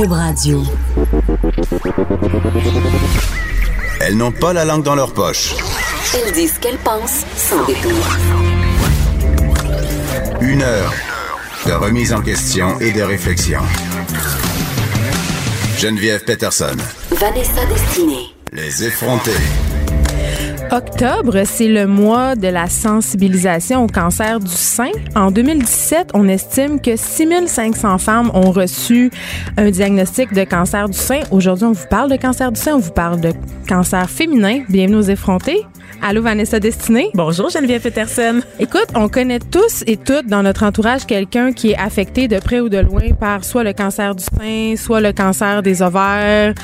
Cube Radio. Elles n'ont pas la langue dans leur poche. Elles disent ce qu'elles pensent sans détour. Une heure de remise en question et de réflexion. Geneviève Peterson. Vanessa Destinée. Les effrontés. Octobre, c'est le mois de la sensibilisation au cancer du sein. En 2017, on estime que 6500 femmes ont reçu un diagnostic de cancer du sein. Aujourd'hui, on vous parle de cancer du sein, on vous parle de cancer féminin. Bienvenue aux effrontés. Allô, Vanessa Destinée? Bonjour, Geneviève Peterson. Écoute, on connaît tous et toutes dans notre entourage quelqu'un qui est affecté de près ou de loin par soit le cancer du sein, soit le cancer des ovaires,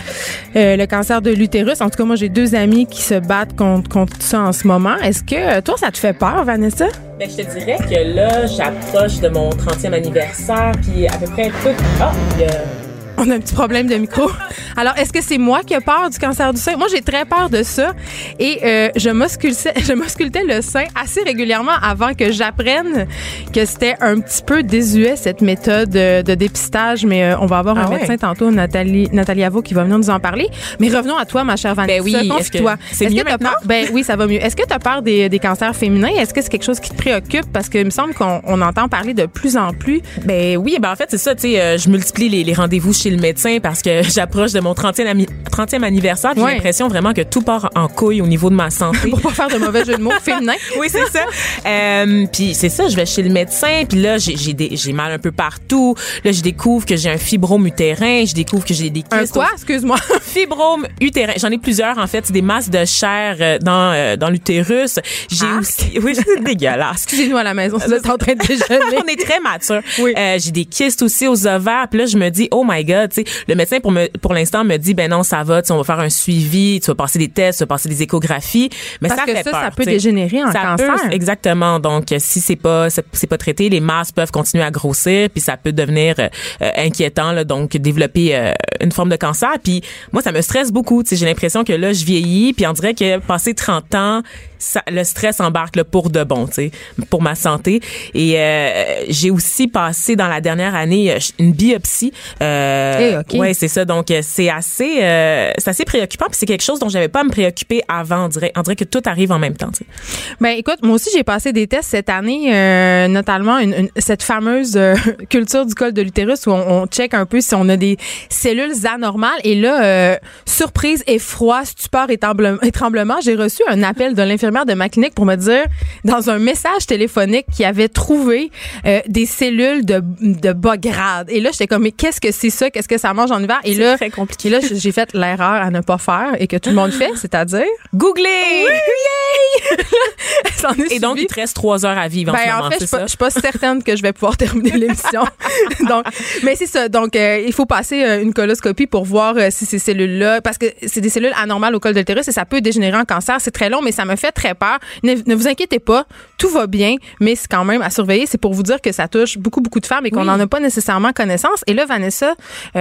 euh, le cancer de l'utérus. En tout cas, moi, j'ai deux amis qui se battent contre, contre ça en ce moment. Est-ce que euh, toi, ça te fait peur, Vanessa? Ben, je te dirais que là, j'approche de mon 30e anniversaire, puis à peu près tout. Ah, il y a on a un petit problème de micro. Alors, est-ce que c'est moi qui ai peur du cancer du sein? Moi, j'ai très peur de ça. Et euh, je m'auscultais je m'auscultais le sein assez régulièrement avant que j'apprenne que c'était un petit peu désuet, cette méthode de, de dépistage. Mais euh, on va avoir un Ah ouais? médecin tantôt, Nathalie, Nathalie Avo, qui va venir nous en parler. Mais revenons à toi, ma chère Vanessa. Ben oui, est-ce Confie-toi. que c'est Est-ce mieux t'as maintenant? peur- Ben oui, ça va mieux. Est-ce que tu as peur des, des cancers féminins? Est-ce que c'est quelque chose qui te préoccupe? Parce qu'il me semble qu'on on entend parler de plus en plus. Ben oui, ben en fait, c'est ça, tu sais, euh, je multiplie les, les rendez-vous chez le médecin parce que j'approche de mon 30e, ami- 30e anniversaire, Ouais. j'ai l'impression vraiment que tout part en couille au niveau de ma santé. Pour pas faire de mauvais jeu de mots féminins. oui, c'est ça. Euh, puis c'est ça, je vais chez le médecin, puis là j'ai mal un peu partout. Là, je découvre que j'ai un fibrome utérin, je découvre que j'ai des Un kystes quoi? au- Excuse-moi. fibrome utérin. J'en ai plusieurs en fait, c'est des masses de chair euh, dans euh, dans l'utérus. J'ai Arc. aussi oui, c'est dégueulasse. Excusez-nous à la maison, vous êtes en train de déjeuner. on est très mature. Oui. Euh, j'ai des kystes aussi aux ovaires. Puis là, je me dis, oh my God, tu sais, le médecin pour me, pour l'instant me dit, ben non, ça va, tu sais, on va faire un suivi, tu vas passer des tests, tu vas passer des échographies. Mais Parce ça que fait ça, peur, ça peut dégénérer en Ça cancer. peut, exactement. Donc, euh, si c'est pas, c'est pas traité, les masses peuvent continuer à grossir, puis ça peut devenir euh, euh, inquiétant, là, donc développer euh, une forme de cancer. Puis moi, ça me stresse beaucoup. Tu sais, j'ai l'impression que là, je vieillis, puis on dirait que passé 30 ans, ça, le stress embarque là, pour de bon, tu sais, pour ma santé. Et euh, j'ai aussi passé dans la dernière année euh, une biopsie. Euh, Eh. Ouais, c'est ça. Donc euh, c'est assez, euh, c'est assez préoccupant. Puis c'est quelque chose dont j'avais pas à me préoccuper avant. On dirait, on dirait que tout arrive en même temps. tu sais. Ben écoute, moi aussi j'ai passé des tests cette année, euh, notamment une, une- cette fameuse euh, culture du col de l'utérus où on, on check un peu si on a des cellules anormales. Et là, euh, surprise, effroi, stupeur et tremblement, j'ai reçu un appel de l'infirmière de ma clinique pour me dire, dans un message téléphonique, qu'il avait trouvé euh, des cellules de, de bas grade. Et là, j'étais comme, mais qu'est-ce que c'est ça? Qu'est-ce que ça mange en hiver? Et là, très compliqué. Et là, j'ai fait l'erreur à ne pas faire et que tout le monde fait, c'est-à-dire. Googlez. Et donc il te reste trois heures à vivre en ce Ben, moment. en fait, je c'est suis pas, ça? je suis pas certaine que je vais pouvoir terminer l'émission. donc, mais c'est ça. Donc, euh, il faut passer euh, une coloscopie pour voir euh, si ces cellules-là, parce que c'est des cellules anormales au col de l'utérus et ça peut dégénérer en cancer. C'est très long, mais ça me fait très peur. Ne, ne vous inquiétez pas, tout va bien, mais c'est quand même à surveiller. C'est pour vous dire que ça touche beaucoup, beaucoup de femmes et qu'on Oui. n'en a pas nécessairement connaissance. Et là, Vanessa,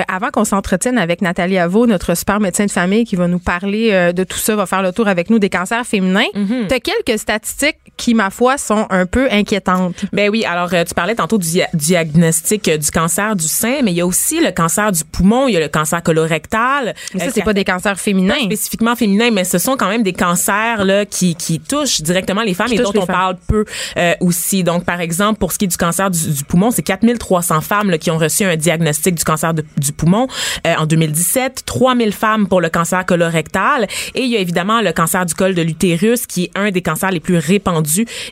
avant qu'on s'entretienne avec Nathalie Avo, notre super médecin de famille qui va nous parler de tout ça, va faire le tour avec nous des cancers féminins, Mm-hmm. tu as quelques statistiques qui, ma foi, sont un peu inquiétantes. Ben oui, alors euh, tu parlais tantôt du dia- diagnostic euh, du cancer du sein, mais il y a aussi le cancer du poumon, il y a le cancer colorectal. Mais ça, Euh, c'est pas des cancers féminins. spécifiquement féminins, mais ce sont quand même des cancers là qui, qui touchent directement les femmes Qui et dont on femmes. parle peu euh, aussi. Donc, par exemple, pour ce qui est du cancer du, du poumon, c'est 4300 femmes là, qui ont reçu un diagnostic du cancer de- du poumon euh, en 2017, 3000 femmes pour le cancer colorectal et il y a évidemment le cancer du col de l'utérus qui est un des cancers les plus répandus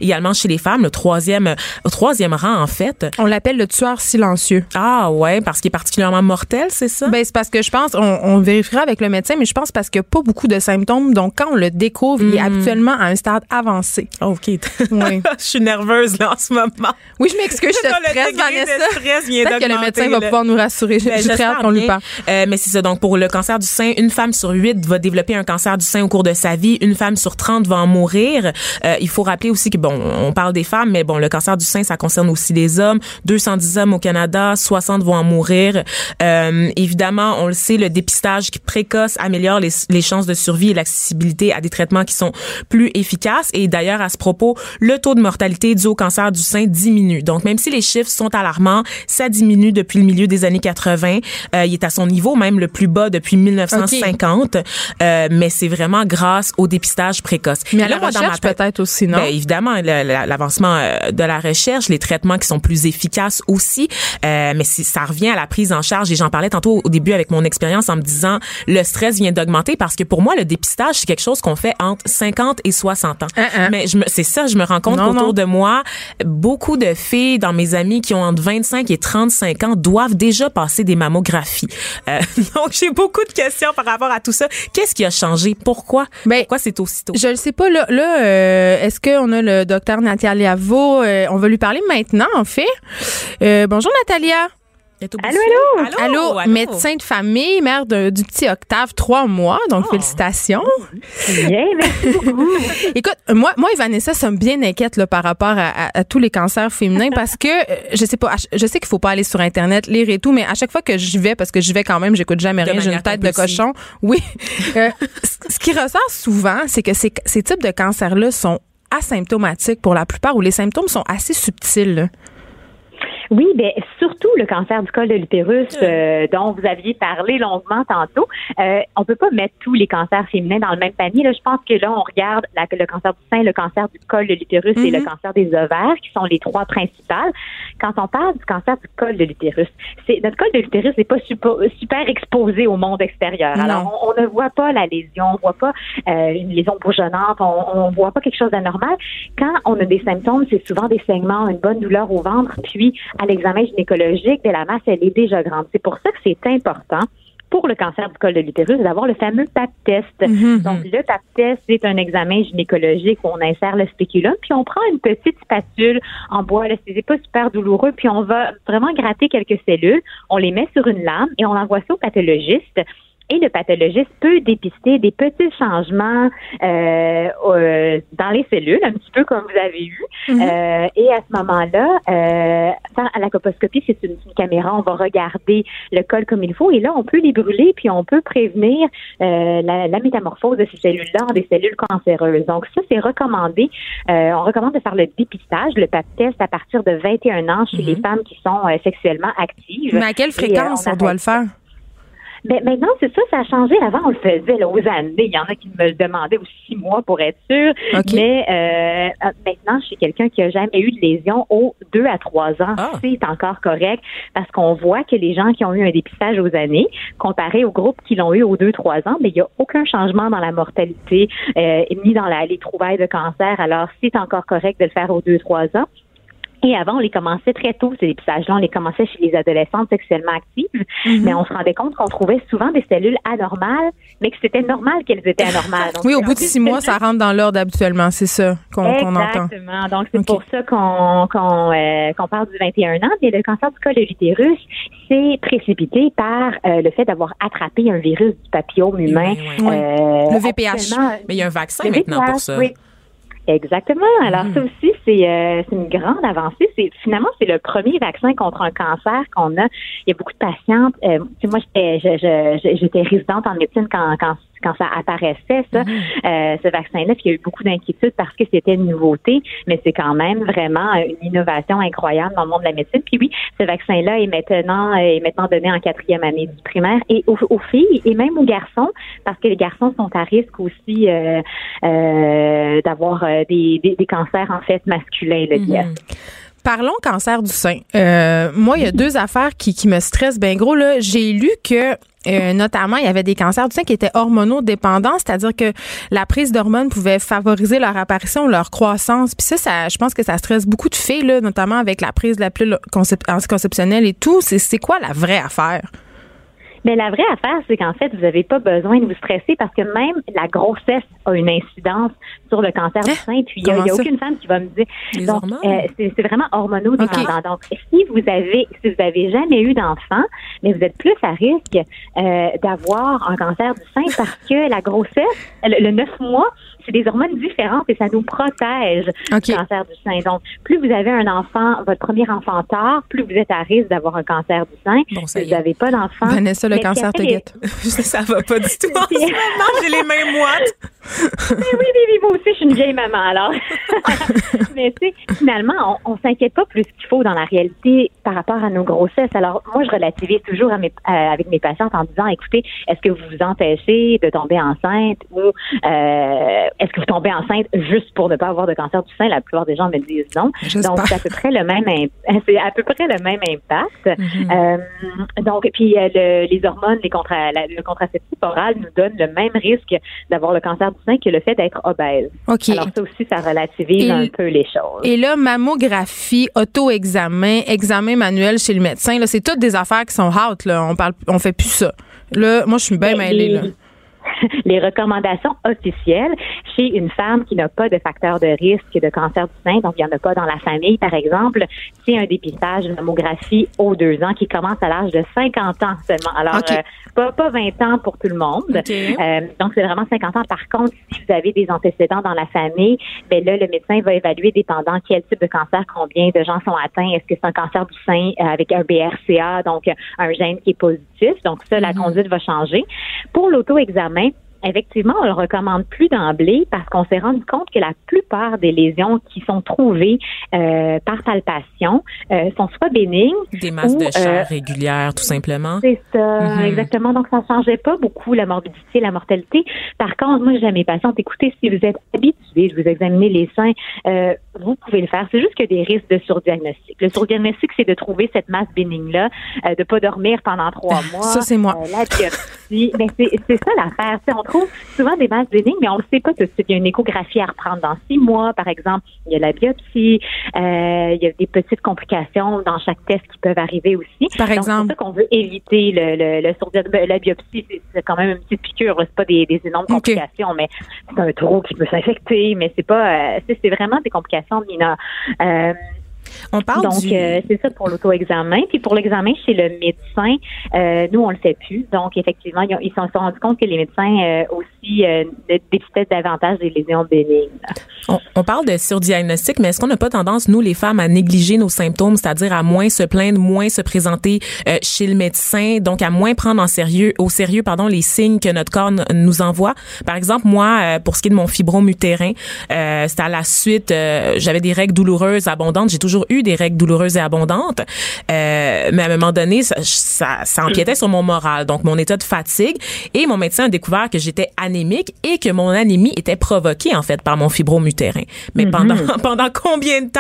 également chez les femmes, le troisième, euh, au troisième rang en fait. On l'appelle le tueur silencieux. Ah ouais, parce qu'il est particulièrement mortel, c'est ça? Ben, c'est parce que je pense, on, on vérifiera avec le médecin, mais je pense parce qu'il n'y a pas beaucoup de symptômes. Donc, quand on le découvre, il est habituellement à un stade avancé. Oh, OK. Oui. je suis nerveuse là en ce moment. Oui, je m'excuse, je te stresse, Vanessa. stress Peut-être que le médecin va pouvoir nous rassurer. Ben, j'ai très hâte qu'on lui parle. Euh, mais c'est ça. Donc, pour le cancer du sein, une femme sur huit va développer un cancer du sein au cours de sa vie. Une femme sur 30 va en mourir. Euh, il faut rappeler aussi que, bon, on parle des femmes, mais bon, le cancer du sein, ça concerne aussi les hommes. 210 hommes au Canada Canada, 60 vont en mourir. Euh, évidemment, on le sait, le dépistage précoce améliore les, les chances de survie et l'accessibilité à des traitements qui sont plus efficaces. Et d'ailleurs, à ce propos, le taux de mortalité dû au cancer du sein diminue. Donc, même si les chiffres sont alarmants, ça diminue depuis le milieu des années 80. Euh, il est à son niveau même le plus bas depuis 1950. Euh, mais c'est vraiment grâce au dépistage précoce. Mais à la recherche peut-être aussi, non? Ben, évidemment, l'avancement euh, de la recherche, les traitements qui sont plus efficaces aussi. Euh, mais ça revient à la prise en charge. Et j'en parlais tantôt au début avec mon expérience en me disant, le stress vient d'augmenter parce que pour moi, le dépistage, c'est quelque chose qu'on fait entre 50 et 60 ans. Uh-uh. Mais je me, c'est ça, je me rends compte qu'autour de moi, beaucoup de filles dans mes amis qui ont entre 25 et 35 ans doivent déjà passer des mammographies. Euh, donc, j'ai beaucoup de questions par rapport à tout ça. Qu'est-ce qui a changé? Pourquoi? Ben, Pourquoi c'est aussitôt? Je ne sais pas. Là, là euh, est-ce qu'on a le docteur Natalia Vaux? Euh, on va lui parler maintenant, en fait. Euh, bonjour, Natalia. Allô, allô, allô, allô? médecin de famille, mère du petit Octave, trois mois, donc oh. félicitations. Bien, merci beaucoup. Écoute, moi, moi et Vanessa sommes bien inquiètes là, par rapport à, tous les cancers féminins parce que, euh, je sais pas, je sais qu'il faut pas aller sur Internet, lire et tout, mais à chaque fois que j'y vais, parce que j'y vais quand même, j'écoute jamais rien, j'ai une tête de cochon. Oui. Euh, ce qui ressort souvent, c'est que ces, ces types de cancers-là sont asymptomatiques pour la plupart, ou les symptômes sont assez subtils. Oui, bien, surtout le cancer du col de l'utérus euh, dont vous aviez parlé longuement tantôt. Euh, on peut pas mettre tous les cancers féminins dans le même panier. Là, je pense que là, on regarde le cancer du sein, le cancer du col de l'utérus et le mm-hmm. cancer des ovaires, qui sont les trois principales. Quand on parle du cancer du col de l'utérus, c'est notre col de l'utérus n'est pas super, super, exposé au monde extérieur. Alors, on, ne voit pas la lésion, on voit pas euh, une lésion bourgeonnante, on, on voit pas quelque chose d'anormal. Quand on a des symptômes, c'est souvent des saignements, une bonne douleur au ventre, puis à l'examen gynécologique de la masse, elle est déjà grande. C'est pour ça que c'est important pour le cancer du col de l'utérus d'avoir le fameux PAP test. Mm-hmm. Donc, le PAP test, c'est un examen gynécologique où on insère le spéculum, puis on prend une petite spatule en bois, là, c'est pas super douloureux, puis on va vraiment gratter quelques cellules, on les met sur une lame et on envoie ça au pathologiste et le pathologiste peut dépister des petits changements euh, euh, dans les cellules, un petit peu comme vous avez eu. Mhm. euh, et à ce moment-là, euh, à la coposcopie, c'est une, caméra, on va regarder le col comme il faut, et là, on peut les brûler, puis on peut prévenir euh, la, la, métamorphose de ces cellules-là en des cellules cancéreuses. Donc ça, c'est recommandé. Euh, on recommande de faire le dépistage, le PAP test à partir de 21 ans chez les mhm. femmes qui sont sexuellement actives. Mais à quelle fréquence on doit le faire? Ben, maintenant, c'est ça, ça a changé. Avant, on le faisait là, aux années. Il y en a qui me le demandaient aux six mois pour être sûr. Mais euh, maintenant, je suis quelqu'un qui a jamais eu de lésion aux deux à trois ans. Ah. C'est encore correct parce qu'on voit que les gens qui ont eu un dépistage aux années, comparé aux groupes qui l'ont eu aux deux, trois ans, ben, il n'y a aucun changement dans la mortalité euh, ni dans la, les trouvailles de cancer. Alors, c'est encore correct de le faire aux deux, trois ans. Et avant, on les commençait très tôt, ces dépistages-là. On les commençait chez les adolescentes sexuellement actives, mhm. mais on se rendait compte qu'on trouvait souvent des cellules anormales, mais que c'était normal qu'elles étaient anormales. oui, au bout de six mois, ça rentre dans l'ordre habituellement, c'est ça qu'on entend. Exactement. Donc, c'est pour ça qu'on euh, parle du 21 ans. Mais le cancer du col de l'utérus, c'est précipité par euh, le fait d'avoir attrapé un virus du papillome humain. Euh, le VPH. Mais il y a un vaccin maintenant pour ça. Oui. Exactement. Alors ça mm. aussi, c'est euh, une grande avancée. C'est finalement c'est le premier vaccin contre un cancer qu'on a. Il y a beaucoup de patientes. Euh, moi, j'étais j'étais résidente en médecine quand, quand quand ça apparaissait, ça, mm-hmm. euh, ce vaccin-là, puis il y a eu beaucoup d'inquiétudes parce que c'était une nouveauté, mais c'est quand même vraiment une innovation incroyable dans le monde de la médecine. Puis oui, ce vaccin-là est maintenant est maintenant donné en quatrième année du primaire et aux, filles et même aux garçons, parce que les garçons sont à risque aussi euh, euh, d'avoir des, des, cancers en fait masculins, mm Parlons cancer du sein. moi, il y a deux affaires qui, qui me stressent bien gros. Là. J'ai lu que euh, notamment, il y avait des cancers du sein qui étaient hormonodépendants, c'est-à-dire que la prise d'hormones pouvait favoriser leur apparition, leur croissance. Puis ça, ça, je pense que ça stresse beaucoup de filles, là, notamment avec la prise de la pilule anticonceptionnelle et tout. C'est quoi la vraie affaire? Mais la vraie affaire, c'est qu'en fait, vous n'avez pas besoin de vous stresser parce que même la grossesse a une incidence sur le cancer du hein? sein. Puis il n'y a, aucune femme qui va me dire. donc, euh, c'est vraiment hormonodépendant. Donc, si vous avez, si vous avez jamais eu d'enfant, mais vous êtes plus à risque euh, d'avoir un cancer du sein parce que la grossesse, le, neuf mois, c'est des hormones différentes et ça nous protège du cancer du sein. Donc, plus vous avez un enfant, votre premier enfant tard, plus vous êtes à risque d'avoir un cancer du sein. Bon, ça si vous n'avez pas d'enfant. Vanessa, le mais cancer te guette. ça va pas du tout. En ce moment, j'ai les mains moites. Mais oui, oui, moi aussi, je suis une vieille maman, alors. Mais tu sais, finalement, on, on s'inquiète pas plus qu'il faut dans la réalité par rapport à nos grossesses. Alors, moi, je relativise toujours à mes, euh, avec mes patientes en disant, écoutez, est-ce que vous vous empêchez de tomber enceinte ou euh, est-ce que vous tombez enceinte juste pour ne pas avoir de cancer du sein? La plupart des gens me disent non. Donc, c'est à peu près le même, c'est à peu près le même impact. Euh, donc, puis euh, le- les hormones, les contra, la- le contraceptif oral nous donne le même risque d'avoir le cancer du sein que le fait d'être obèse. OK. Alors ça aussi, ça relativise Et- un peu les choses. Et là, mammographie, auto-examen, examen manuel chez le médecin, là, c'est toutes des affaires qui sont out, là. On parle, on fait plus ça. Là, moi, je suis bien Mais mêlée, là. les recommandations officielles chez une femme qui n'a pas de facteur de risque de cancer du sein, donc il n'y en a pas dans la famille, par exemple, c'est un dépistage, une mammographie aux deux ans qui commence à l'âge de 50 ans seulement. Alors, euh, pas, pas 20 ans pour tout le monde. Euh, donc, c'est vraiment 50 ans. Par contre, si vous avez des antécédents dans la famille, ben là, le médecin va évaluer, dépendant quel type de cancer, combien de gens sont atteints. Est-ce que c'est un cancer du sein euh, avec un BRCA, donc euh, un gène qui est positif? Donc, ça, la conduite va changer. Pour l'auto-examen, Effectivement, on le recommande plus d'emblée parce qu'on s'est rendu compte que la plupart des lésions qui sont trouvées euh, par palpation euh, sont soit bénignes, Des masses Ou, de chair euh, régulières, tout simplement. c'est ça, Mhm. exactement. Donc, ça ne changeait pas beaucoup la morbidité, la mortalité. Par contre, moi, j'ai mes patientes, écoutez, si vous êtes habitués de vous examiner les seins, euh, vous pouvez le faire. C'est juste qu'il y a des risques de surdiagnostic. Le surdiagnostic, c'est de trouver cette masse bénigne-là, euh, de pas dormir pendant trois mois. Ça, c'est moi. La biopsie. mais c'est ça l'affaire. On trouve souvent des masses bénignes, mais on ne sait pas tout de suite. Il y a une échographie à reprendre dans six mois, par exemple. Il y a la biopsie. euh, il y a des petites complications dans chaque test qui peuvent arriver aussi. Par Donc, exemple? C'est ça qu'on veut éviter le, le, le La biopsie, c'est- quand même une petite piqûre. C'est pas des, des énormes complications, mais c'est un trou qui peut s'infecter. Mais c'est pas, euh, c'est c'est vraiment des complications mineures. Euh, On parle donc, du... euh, c'est ça pour l'auto-examen. Puis pour l'examen chez le médecin, euh, nous, on le fait plus. Donc, effectivement, ils, ont- ils se sont rendus compte que les médecins euh, aussi dépistaient davantage des lésions bénignes. On, on parle de surdiagnostic, mais est-ce qu'on n'a pas tendance, nous, les femmes, à négliger nos symptômes, c'est-à-dire à moins se plaindre, moins se présenter chez le médecin, donc à moins prendre en sérieux, au sérieux, pardon, les signes que notre corps nous envoie? Par exemple, moi, pour ce qui est de mon fibrome utérin, c'était à la suite, j'avais des règles douloureuses, abondantes. J'ai toujours eu des règles douloureuses et abondantes, euh, mais à un moment donné, ça, ça, ça empiétait sur mon moral, donc mon état de fatigue. Et mon médecin a découvert que j'étais anémique et que mon anémie était provoquée en fait par mon fibrome utérin. Mais pendant pendant combien de temps?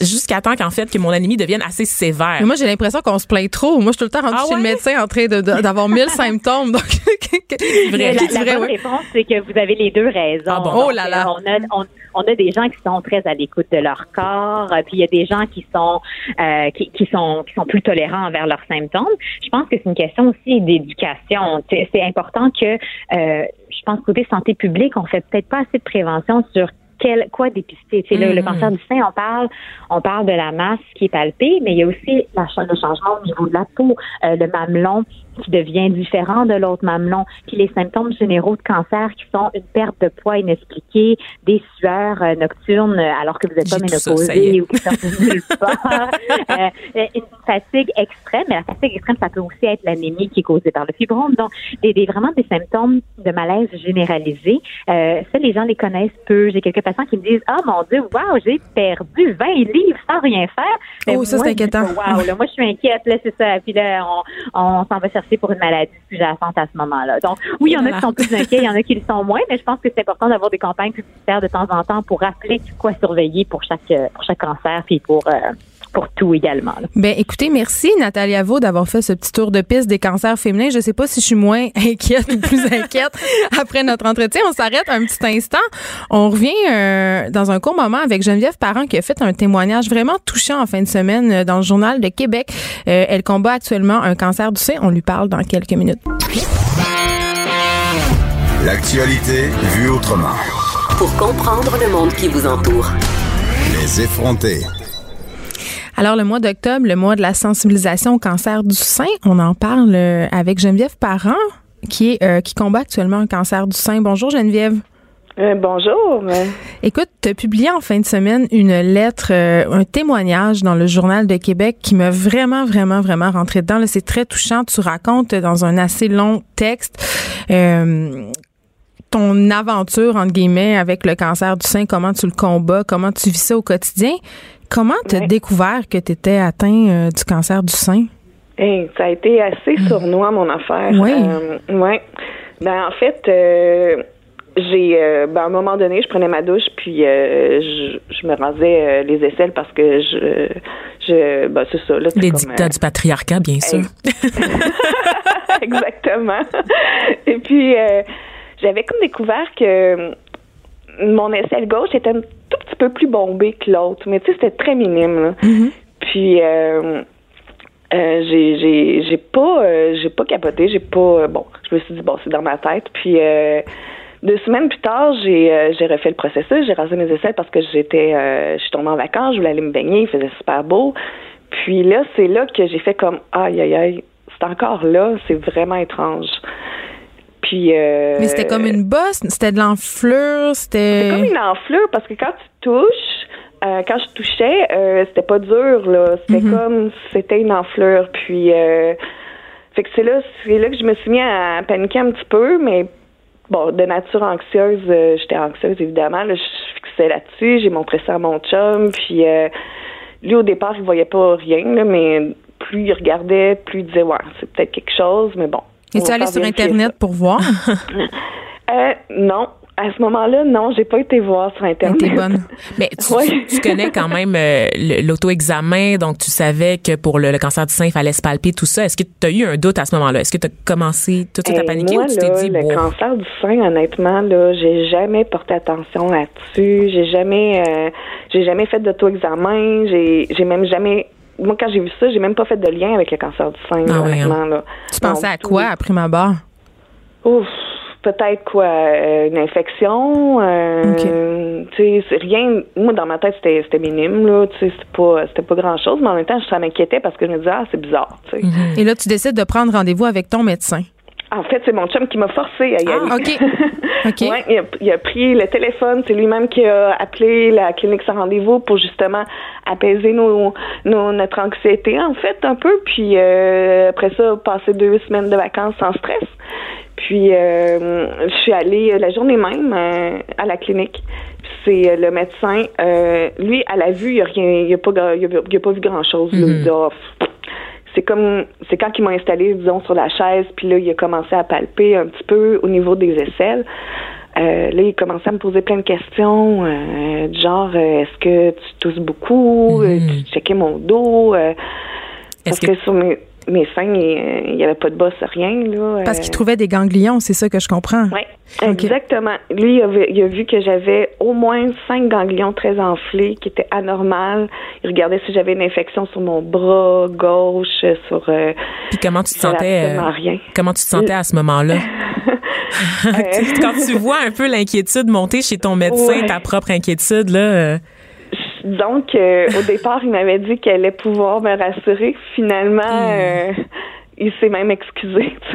Jusqu'à temps qu'en fait que mon anémie devienne assez sévère. Mais moi, j'ai l'impression qu'on se plaint trop. Moi, je suis tout le temps rendue Ah chez le médecin en train de- de- d'avoir mille symptômes. Donc, vrai. La, la vrai, bonne ouais. réponse, c'est que vous avez les deux raisons. Ah bon? Donc, Oh là là. euh, On a, on, on a des gens qui sont très à l'écoute de leur corps, euh, puis il y a des gens qui sont, euh, qui, qui sont, qui sont plus tolérants envers leurs symptômes. Je pense que c'est une question aussi d'éducation. C'est important que, euh, je pense côté santé publique, on fait peut-être pas assez de prévention sur quel, quoi dépister. Le, le Mhm. cancer du sein, on parle, on parle de la masse qui est palpée, mais il y a aussi la, le changement au niveau de la peau, euh, le mamelon qui devient différent de l'autre mamelon, puis les symptômes généraux de cancer qui sont une perte de poids inexpliquée, des sueurs euh, nocturnes euh, alors que vous n'êtes pas ça, ça ménopausé ou qui sortent de nulle part, euh, une fatigue extrême, mais la fatigue extrême, ça peut aussi être l'anémie qui est causée par le fibrome. Donc, des, des- vraiment des symptômes de malaise généralisé. Euh, ça, les gens les connaissent peu. J'ai quelques patients qui me disent, ah mon Dieu, wow, j'ai perdu 20 livres sans rien faire. Mais Oh, ça, c'est inquiétant. Wow, là, moi, je suis inquiète, là, c'est ça. Puis là, on, on s'en va chercher pour une maladie sous-jacente à ce moment-là. Donc, oui, il y en a qui sont plus inquiets, il y en a qui le sont moins, mais je pense que c'est important d'avoir des campagnes publicitaires de temps en temps pour rappeler quoi surveiller pour chaque, pour chaque cancer, puis pour, euh, pour tout également. là. Ben écoutez, merci Natalia Vaux d'avoir fait ce petit tour de piste des cancers féminins. Je sais pas si je suis moins inquiète ou plus inquiète après notre entretien. On s'arrête un petit instant. On revient euh, dans un court moment avec Geneviève Parent qui a fait un témoignage vraiment touchant en fin de semaine euh, dans le journal de Québec. Euh, elle combat actuellement un cancer du sein. On lui parle dans quelques minutes. L'actualité vue autrement. Pour comprendre le monde qui vous entoure. Les effronter. Alors, le mois d'octobre, le mois de la sensibilisation au cancer du sein, on en parle euh, avec Geneviève Parent qui, est, euh, qui combat actuellement un cancer du sein. Bonjour Geneviève. Euh, bonjour. Écoute, tu as publié en fin de semaine une lettre, euh, un témoignage dans le Journal de Québec qui m'a vraiment, vraiment, vraiment rentré dedans. C'est très touchant. Tu racontes dans un assez long texte euh, ton aventure, entre guillemets, avec le cancer du sein, comment tu le combats, comment tu vis ça au quotidien. Comment tu as découvert que tu étais atteint du cancer du sein? ça a été assez sournois, mon affaire. Oui. ouais. Ben, en fait, j'ai euh, ben, à un moment donné, je prenais ma douche puis euh, je, je, me rasais euh, les aisselles parce que je je ben, c'est ça là, les dictats du patriarcat bien sûr. Exactement. Et puis j'avais comme découvert que mon aisselle gauche était un tout petit peu plus bombée que l'autre, mais tu sais c'était très minime. Là. Mm-hmm. Puis euh, j'ai j'ai j'ai pas j'ai pas capoté, j'ai pas bon, je me suis dit bon, c'est dans ma tête puis deux semaines plus tard, j'ai euh, j'ai refait le processus, j'ai rasé mes aisselles parce que j'étais euh, je suis tombée en vacances, je voulais aller me baigner, il faisait super beau. Puis là, c'est là que j'ai fait comme aïe aïe aïe, c'est encore là, c'est vraiment étrange. Puis euh, Mais c'était comme une bosse, c'était de l'enflure, c'était C'était comme une enflure parce que quand tu touches euh, quand je touchais, euh, c'était pas dur là, c'était Mhm. comme c'était une enflure puis euh, fait que c'est là c'est là que je me suis mis à paniquer un petit peu mais bon, de nature anxieuse, j'étais anxieuse évidemment. Là, je fixais là-dessus, j'ai montré ça à mon chum, puis euh, lui au départ il voyait pas rien, là, mais plus il regardait, plus il disait ouais, c'est peut-être quelque chose, mais bon. Et on tu va allé sur internet pour voir? Euh, non. À ce moment-là, non, j'ai pas été voir sur internet. T'es bonne. Mais tu, Ouais. tu- tu connais quand même euh, l'auto-examen, donc tu savais que pour le, le cancer du sein, il fallait se palper, tout ça. Est-ce que tu as eu un doute à ce moment-là? Est-ce que tu as commencé tout de suite à Hey, paniquer moi, ou tu t'es dit, le bon, cancer du sein, honnêtement, là, j'ai jamais porté attention là-dessus. J'ai jamais, euh, j'ai jamais fait d'auto-examen. J'ai, j'ai même jamais. Moi, quand j'ai vu ça, j'ai même pas fait de lien avec le cancer du sein, Ah. Là. Tu pensais à quoi à prime abord? Ouf, peut-être quoi, euh, une infection. Euh, Tu sais, c'est rien. Moi, dans ma tête, c'était, minime là. Tu sais, c'était pas, pas grand-chose. Mais en même temps, ça m'inquiétais parce que je me disais, ah, c'est bizarre. Sais. Et là, tu décides de prendre rendez-vous avec ton médecin. En fait, c'est mon chum qui m'a forcé à y Ah, aller. OK. OK. Ouais, il, a, il a pris le téléphone, c'est lui-même qui a appelé la clinique sans rendez-vous pour justement apaiser nos, nos- notre anxiété en fait un peu, puis euh, après ça passer deux semaines de vacances sans stress. Puis euh, je suis allée la journée même euh, à la clinique. Puis C'est euh, le médecin, euh, lui à la vue, il a rien, il a pas, il a, il a pas vu grand chose. C'est comme c'est quand il m'a installé disons sur la chaise puis là il a commencé à palper un petit peu au niveau des aisselles. Euh, là il commençait à me poser plein de questions euh, du genre euh, est-ce que tu tousses beaucoup? Euh, tu checkais mon dos euh, parce que, que- sur mes, mes seins il n'y avait pas de bosse rien là Parce euh, qu'il trouvait des ganglions, c'est ça que je comprends. oui, exactement. Lui, il a, vu, il a vu que j'avais au moins cinq ganglions très enflés qui étaient anormals. Il regardait si j'avais une infection sur mon bras gauche, sur... Euh, puis comment tu te sentais, euh, rien. comment tu te sentais à ce moment-là? Quand tu vois un peu l'inquiétude monter chez ton médecin, Ouais. ta propre inquiétude, là, euh, Donc, euh, au départ, il m'avait dit qu'elle allait pouvoir me rassurer. Finalement, euh, il s'est même excusé,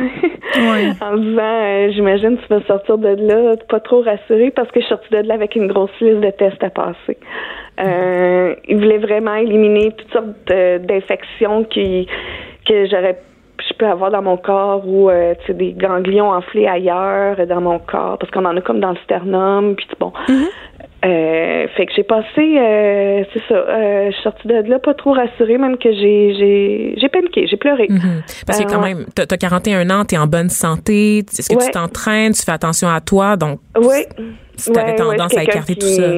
Ouais. en disant, euh, j'imagine tu vas sortir de là pas trop rassuré parce que je suis sortie de là avec une grosse liste de tests à passer. Euh, il voulait vraiment éliminer toutes sortes d'infections qui que j'aurais je peux avoir dans mon corps ou euh, tu sais, des ganglions enflés ailleurs dans mon corps parce qu'on en a comme dans le sternum puis bon euh, fait que j'ai passé, euh, c'est ça, euh, je suis sortie de là pas trop rassurée, même que j'ai j'ai j'ai paniqué, j'ai pleuré. mhm. parce que Euh, quand ouais. même, t'as as 41 ans, t'es en bonne santé, est-ce que Ouais. tu t'entraînes, tu fais attention à toi, donc Oui. t'avais Ouais, tendance ouais, à écarter tout ça.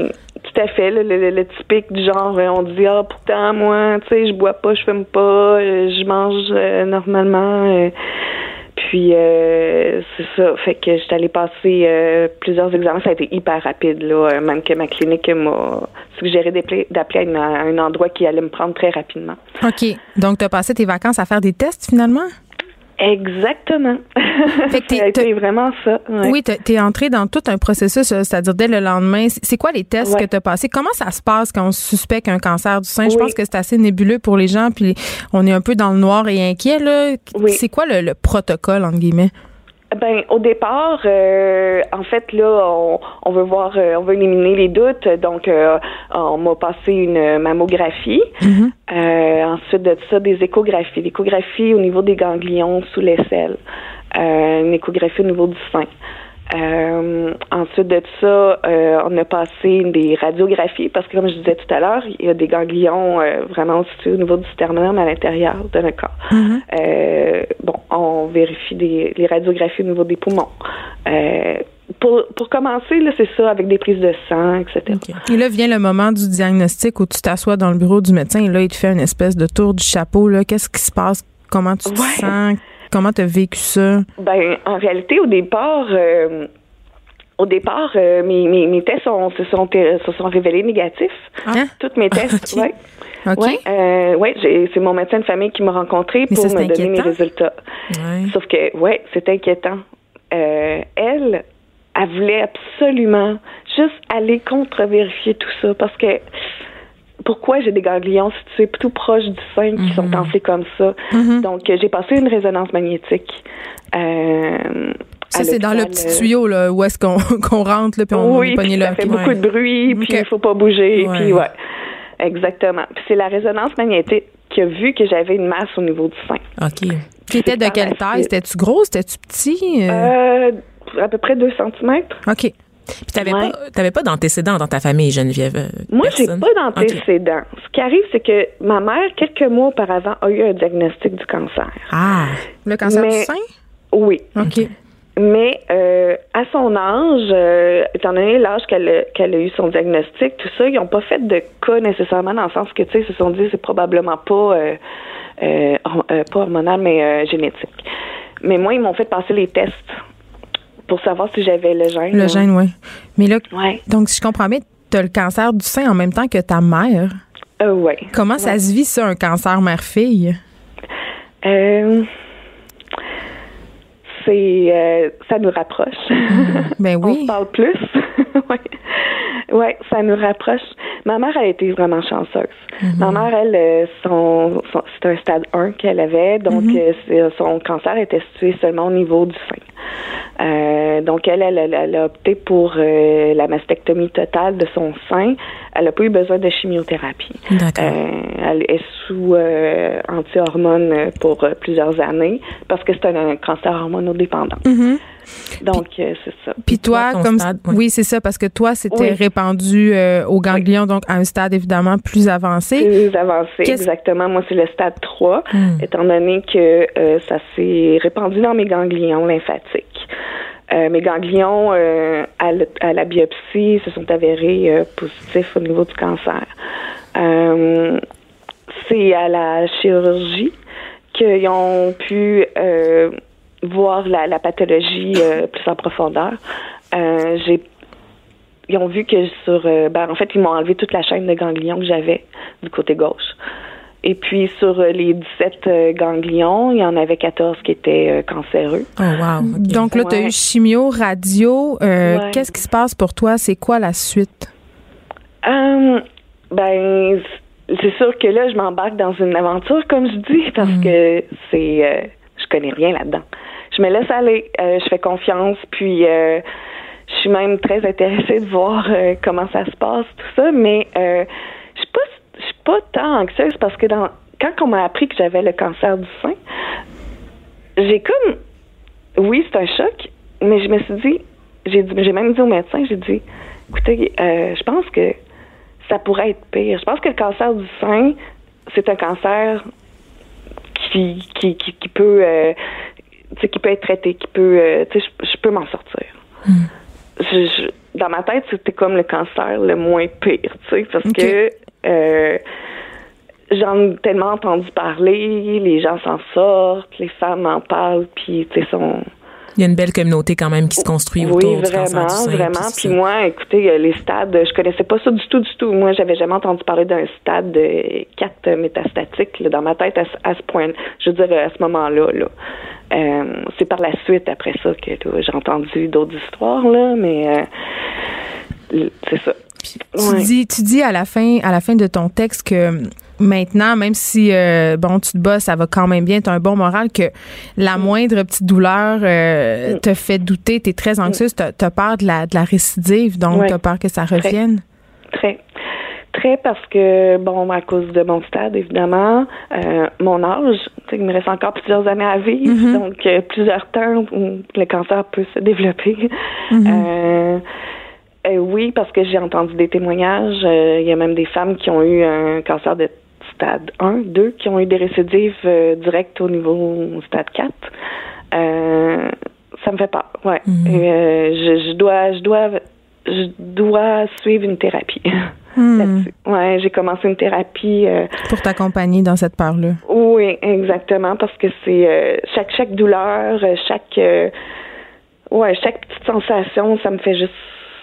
Tout à fait, là, le, le- le typique du genre, euh, on dit ah pourtant moi, tu sais, je bois pas, je fume pas, euh, je mange euh, normalement. Puis euh, c'est ça, fait que j'étais allée passer euh, plusieurs examens, ça a été hyper rapide là, euh, même que ma clinique m'a suggéré d'appeler à un endroit qui allait me prendre très rapidement. OK. Donc, tu as passé tes vacances à faire des tests finalement? Exactement. Fait que t'es- t'es- vraiment ça. ouais. Oui, tu es entré dans tout un processus, euh, c'est-à-dire dès le lendemain. C'est- quoi les tests Ouais. que tu as passés? Comment ça se passe quand on suspecte un cancer du sein? Je pense que c'est assez nébuleux pour les gens, puis on est un peu dans le noir et inquiet. là. Oui. C'est quoi le, le protocole, entre guillemets? Ben, au départ, euh, en fait, là, on, on veut voir, euh, on veut éliminer les doutes. Donc, euh, on m'a passé une mammographie. Euh, ensuite de ça, des échographies. L'échographie au niveau des ganglions sous l'aisselle. Euh, une échographie au niveau du sein. Euh, ensuite de ça, euh, on a passé des radiographies parce que, comme je disais tout à l'heure, il y a des ganglions euh, vraiment situés au niveau du sternum à l'intérieur de notre corps. Euh, bon, on vérifie des, les radiographies au niveau des poumons. Euh, pour, pour commencer, là, c'est ça, avec des prises de sang, etc. Et là vient le moment du diagnostic où tu t'assois dans le bureau du médecin et là, il te fait une espèce de tour du chapeau. Là. Qu'est-ce qui se passe? Comment tu te Ouais. sens? Comment tu as vécu ça? Ben, en réalité, au départ, euh, au départ, euh, mes, mes, mes tests sont, se, sont, se sont révélés négatifs. Hein? Toutes mes tests, ouais. OK? Ouais, euh, c'est mon médecin de famille qui m'a rencontré Mais pour ça, me donner mes résultats. Ouais. Sauf que, ouais, c'est inquiétant. Euh, elle, elle voulait absolument juste aller contre-vérifier tout ça parce que pourquoi j'ai des ganglions situés tout proches du sein qui sont enflés comme ça. Donc, euh, j'ai passé une résonance magnétique. Euh, Ça, c'est dans le petit euh, tuyau là, où est-ce qu'on rentre là, puis on oui, est pogné là. ça fait beaucoup de bruit, puis il faut pas bouger, Ouais. puis ouais. Exactement. Puis c'est la résonance magnétique qui a vu que j'avais une masse au niveau du sein. OK. Tu étais de quelle taille? C'était-tu gros? C'était-tu petit? Euh, à peu près 2 cm. OK. Puis t'avais Ouais. pas, t'avais pas d'antécédents dans ta famille, Geneviève? euh, Moi, j'ai pas d'antécédents. Ce qui arrive, c'est que ma mère, quelques mois auparavant, a eu un diagnostic du cancer. Ah, Le cancer Mais- du sein? Oui. OK. Mais euh, à son âge, euh, étant donné l'âge qu'elle a, eu son diagnostic, tout ça, ils n'ont pas fait de cas nécessairement dans le sens que, tu sais, ils se sont dit c'est probablement pas, euh, euh, euh, pas hormonal, mais euh, génétique. Mais moi, ils m'ont fait passer les tests pour savoir si j'avais le gène. Le gène, oui. Mais là, Ouais. donc, si je comprends bien, tu as le cancer du sein en même temps que ta mère. Euh, ouais. Comment ça se vit, ça, un cancer mère-fille? Euh, c'est, euh, ça nous rapproche. Ben On oui. se parle plus. ouais, ça nous rapproche. Ma mère, elle a été vraiment chanceuse. Ma mère, elle, euh, son, un stade 1 qu'elle avait, donc c'est- son cancer était situé seulement au niveau du sein. Euh, donc elle, elle, elle, elle a opté pour euh, la mastectomie totale de son sein. Elle n'a pas eu besoin de chimiothérapie. Euh, elle est sous euh, anti-hormones pour euh, plusieurs années parce que c'est un, un cancer hormonodépendant. Donc, euh, c'est ça. Puis toi, comme stade, oui, c'est ça, parce que toi, c'était Oui. répandu euh, au ganglion, donc à un stade évidemment plus avancé. Plus avancé, exactement. Moi, c'est le stade 3, Hmm. étant donné que euh, ça s'est répandu dans mes ganglions lymphatiques. Euh, mes ganglions, euh, à, la biopsie, se sont avérés euh, positifs au niveau du cancer. Euh, c'est à la chirurgie qu'ils ont pu euh, voir la, la pathologie euh, plus en profondeur. Euh, j'ai ils ont vu que sur euh, ben, en fait ils m'ont enlevé toute la chaîne de ganglions que j'avais du côté gauche. Et puis sur euh, les 17 euh, ganglions, il y en avait 14 qui étaient euh, cancéreux. Oh, wow. Donc là, tu as Ouais. eu chimio, radio. Euh, Ouais. Qu'est-ce qui se passe pour toi? C'est quoi la suite? Euh, ben c'est sûr que là je m'embarque dans une aventure comme je dis parce que c'est euh, je connais rien là-dedans. Je me laisse aller, euh, je fais confiance puis euh, je suis même très intéressée de voir euh, comment ça se passe tout ça mais euh, je suis pas je suis pas tant anxieuse parce que dans quand on m'a appris que j'avais le cancer du sein, j'ai comme oui, c'est un choc, mais je me suis dit j'ai dit j'ai même dit au médecin, j'ai dit écoutez, je pense que ça pourrait être pire. Je pense que le cancer du sein, c'est un cancer qui, qui, peut qui peut être traité, qui peut euh, tu sais, je, peux m'en sortir. Je- je- dans ma tête, c'était comme le cancer le moins pire, tu sais, parce que euh, j'en ai tellement entendu parler, les gens s'en sortent, les femmes en parlent, puis tu sais, sont Il y a une belle communauté quand même qui se construit autour oui, du cancer vraiment, du sein. vraiment. puis moi, écoutez, euh, les stades, je connaissais pas ça du tout, du tout. Moi, j'avais jamais entendu parler d'un stade de 4 métastatique là, dans ma tête à, ce- à ce point. Je veux dire, à ce moment-là. Là. Euh, c'est par la suite, après ça, que j'ai entendu d'autres histoires, là, mais euh, c'est ça. Tu dis, tu dis à la fin, à la fin de ton texte que maintenant, même si euh, bon, tu te bats, ça va quand même bien, tu as un bon moral, que la mm. moindre petite douleur euh, mm. te fait douter, tu es très anxieuse, tu as, peur de la, de la récidive, donc tu as peur que ça revienne? Très. Très parce que, bon, à cause de mon stade, évidemment, euh, mon âge, il me reste encore plusieurs années à vivre, mm-hmm. donc plusieurs temps où le cancer peut se développer. Mm-hmm. oui, parce que j'ai entendu des témoignages. Il y a même des femmes qui ont eu un cancer de stade 1, 2 qui ont eu des récidives euh, directes au niveau stade 4. Euh, ça me fait peur, ouais. Mhm. Euh, je, dois, je dois, je dois suivre une thérapie. Hmm. Ouais, j'ai commencé une thérapie pour t'accompagner dans cette peur-là. Oui, exactement, parce que c'est chaque chaque douleur, chaque ouais, chaque petite sensation, ça me fait juste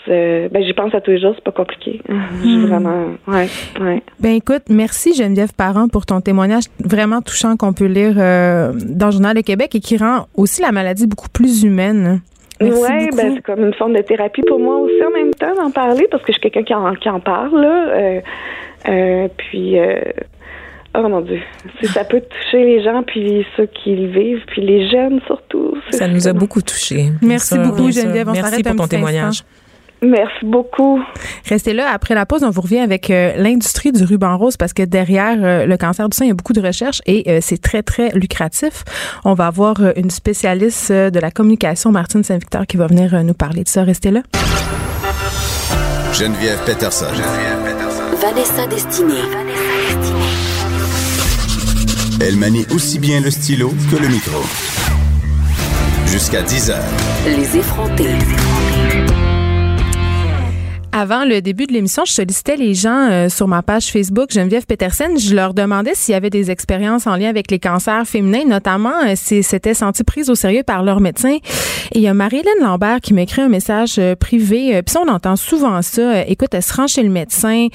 euh, ben, j'y pense à tous les jours, c'est pas compliqué. Hmm. vraiment, ouais, ouais. Ben, écoute, merci Geneviève Parent pour ton témoignage vraiment touchant qu'on peut lire euh, dans le Journal de Québec et qui rend aussi la maladie beaucoup plus humaine. Oui, ben, c'est comme une forme de thérapie pour moi aussi en même temps d'en parler parce que je suis quelqu'un qui en, qui en parle. Là. Euh, euh puis, oh mon Dieu, ça peut toucher les gens, puis ceux qui le vivent, puis les jeunes surtout. Ça nous a beaucoup touchés. Merci beaucoup Geneviève. On Merci pour ton témoignage. Merci beaucoup. Restez là. Après la pause, on vous revient avec euh, l'industrie du ruban rose parce que derrière euh, le cancer du sein, il y a beaucoup de recherches et euh, c'est très, très lucratif. On va avoir une spécialiste de la communication, Martine Saint-Victor, qui va venir nous parler de ça. Restez là. Geneviève Peterson. Geneviève Peterson. Vanessa Destinée. Elle manie aussi bien le stylo que le micro. Jusqu'à 10 heures. Les effrontés. Avant le début de l'émission, je sollicitais les gens euh, sur ma page Facebook Geneviève Petersen. Je leur demandais s'il y avait des expériences en lien avec les cancers féminins, notamment euh, si c'était senti prise au sérieux par leur médecin. Et il y a Marie-Hélène Lambert qui m'écrit un message euh, privé. Puis ça, on entend souvent ça. écoute, elle se rend chez le médecin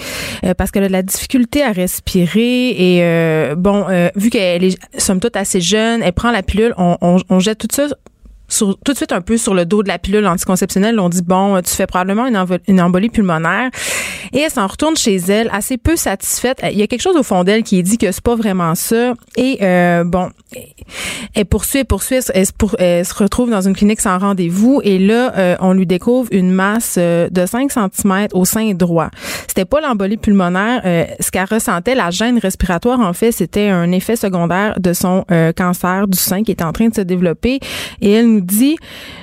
parce qu'elle a de la difficulté à respirer. Et bon, vu qu'elle est somme toute assez jeune, elle prend la pilule. On, on, on jette tout ça tout de suite un peu sur le dos de la pilule anticonceptionnelle. On dit bon, tu fais probablement une, embolie pulmonaire. Et elle s'en retourne chez elle, assez peu satisfaite. Il y a quelque chose au fond d'elle qui dit que c'est pas vraiment ça. Et euh, bon, elle poursuit, elle poursuit, elle se, retrouve dans une clinique sans rendez-vous. Et là, euh, on lui découvre une masse euh, de 5 cm au sein droit. C'était pas l'embolie pulmonaire. ce qu'elle ressentait, la gêne respiratoire, en fait, c'était un effet secondaire de son cancer du sein qui est en train de se développer. Et elle nous dit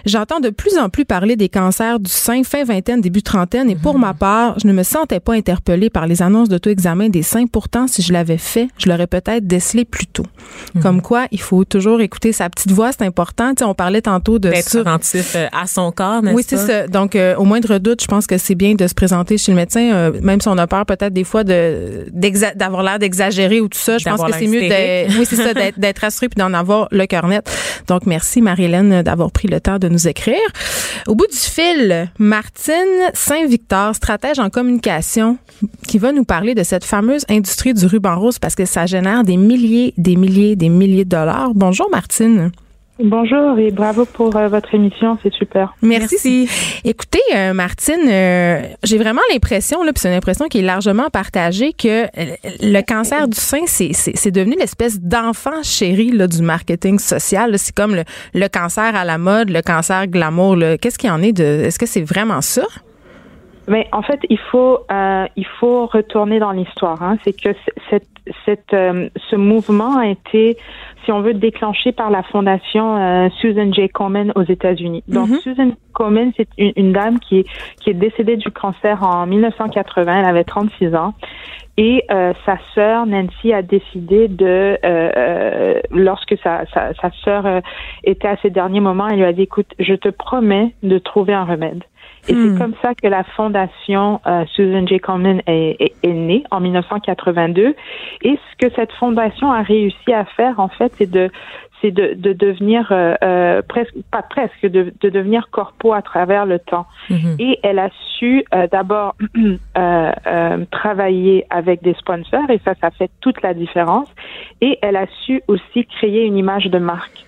J'entends de plus en plus parler des cancers du sein fin vingtaine, début trentaine, et pour mhm. ma part, je ne me sentais pas interpellée par les annonces d'auto-examen des seins. Pourtant, si je l'avais fait, je l'aurais peut-être décelé plus tôt. Mhm. Comme quoi, il faut toujours écouter sa petite voix, c'est important. on parlait tantôt de d'être attentif euh, à son corps, n'est-ce Oui, c'est ça. Donc, euh, au moindre doute, je pense que c'est bien de se présenter chez le médecin, euh, même si on a peur peut-être des fois de d'avoir l'air d'exagérer ou tout ça. Je pense que c'est mieux d'être, oui, c'est ça, d'être rassuré puis d'en avoir le cœur net. Donc, merci Marie-Hélène d'avoir pris le temps de nous écrire. Au bout du fil, Martine Saint-Victor, stratège en communication, qui va nous parler de cette fameuse industrie du ruban rose parce que ça génère des milliers, des milliers, des milliers de dollars. Bonjour Martine. Bonjour et bravo pour euh, votre émission, c'est super. Merci. Écoutez, euh, Martine, euh, j'ai vraiment l'impression, là, puis c'est une impression qui est largement partagée, que le cancer du sein, c'est devenu l'espèce d'enfant chéri là, du marketing social. C'est comme le, cancer à la mode, le cancer glamour. Qu'est-ce qu'il y en est de Est-ce que c'est vraiment ça? Mais en fait, il faut il faut retourner dans l'histoire. Hein. C'est que cette, cette ce mouvement a été si on veut, déclenché par la fondation euh, Susan J. Komen aux États-Unis. Donc, mhm. Susan Komen, c'est une, dame qui est, qui est décédée du cancer en 1980. Elle avait 36 ans. Et euh, sa sœur Nancy a décidé de, euh, lorsque sa, sa, sa sœur était à ses derniers moments, elle lui a dit, écoute, je te promets de trouver un remède. Et c'est hmm. comme ça que la fondation euh, Susan J. Komen est, est, née en 1982. Et ce que cette fondation a réussi à faire, en fait, c'est de c'est de, de devenir euh, euh presque pas presque de, de, devenir corpo à travers le temps hmm. et elle a su euh, d'abord euh, travailler avec des sponsors et ça ça fait toute la différence et elle a su aussi créer une image de marque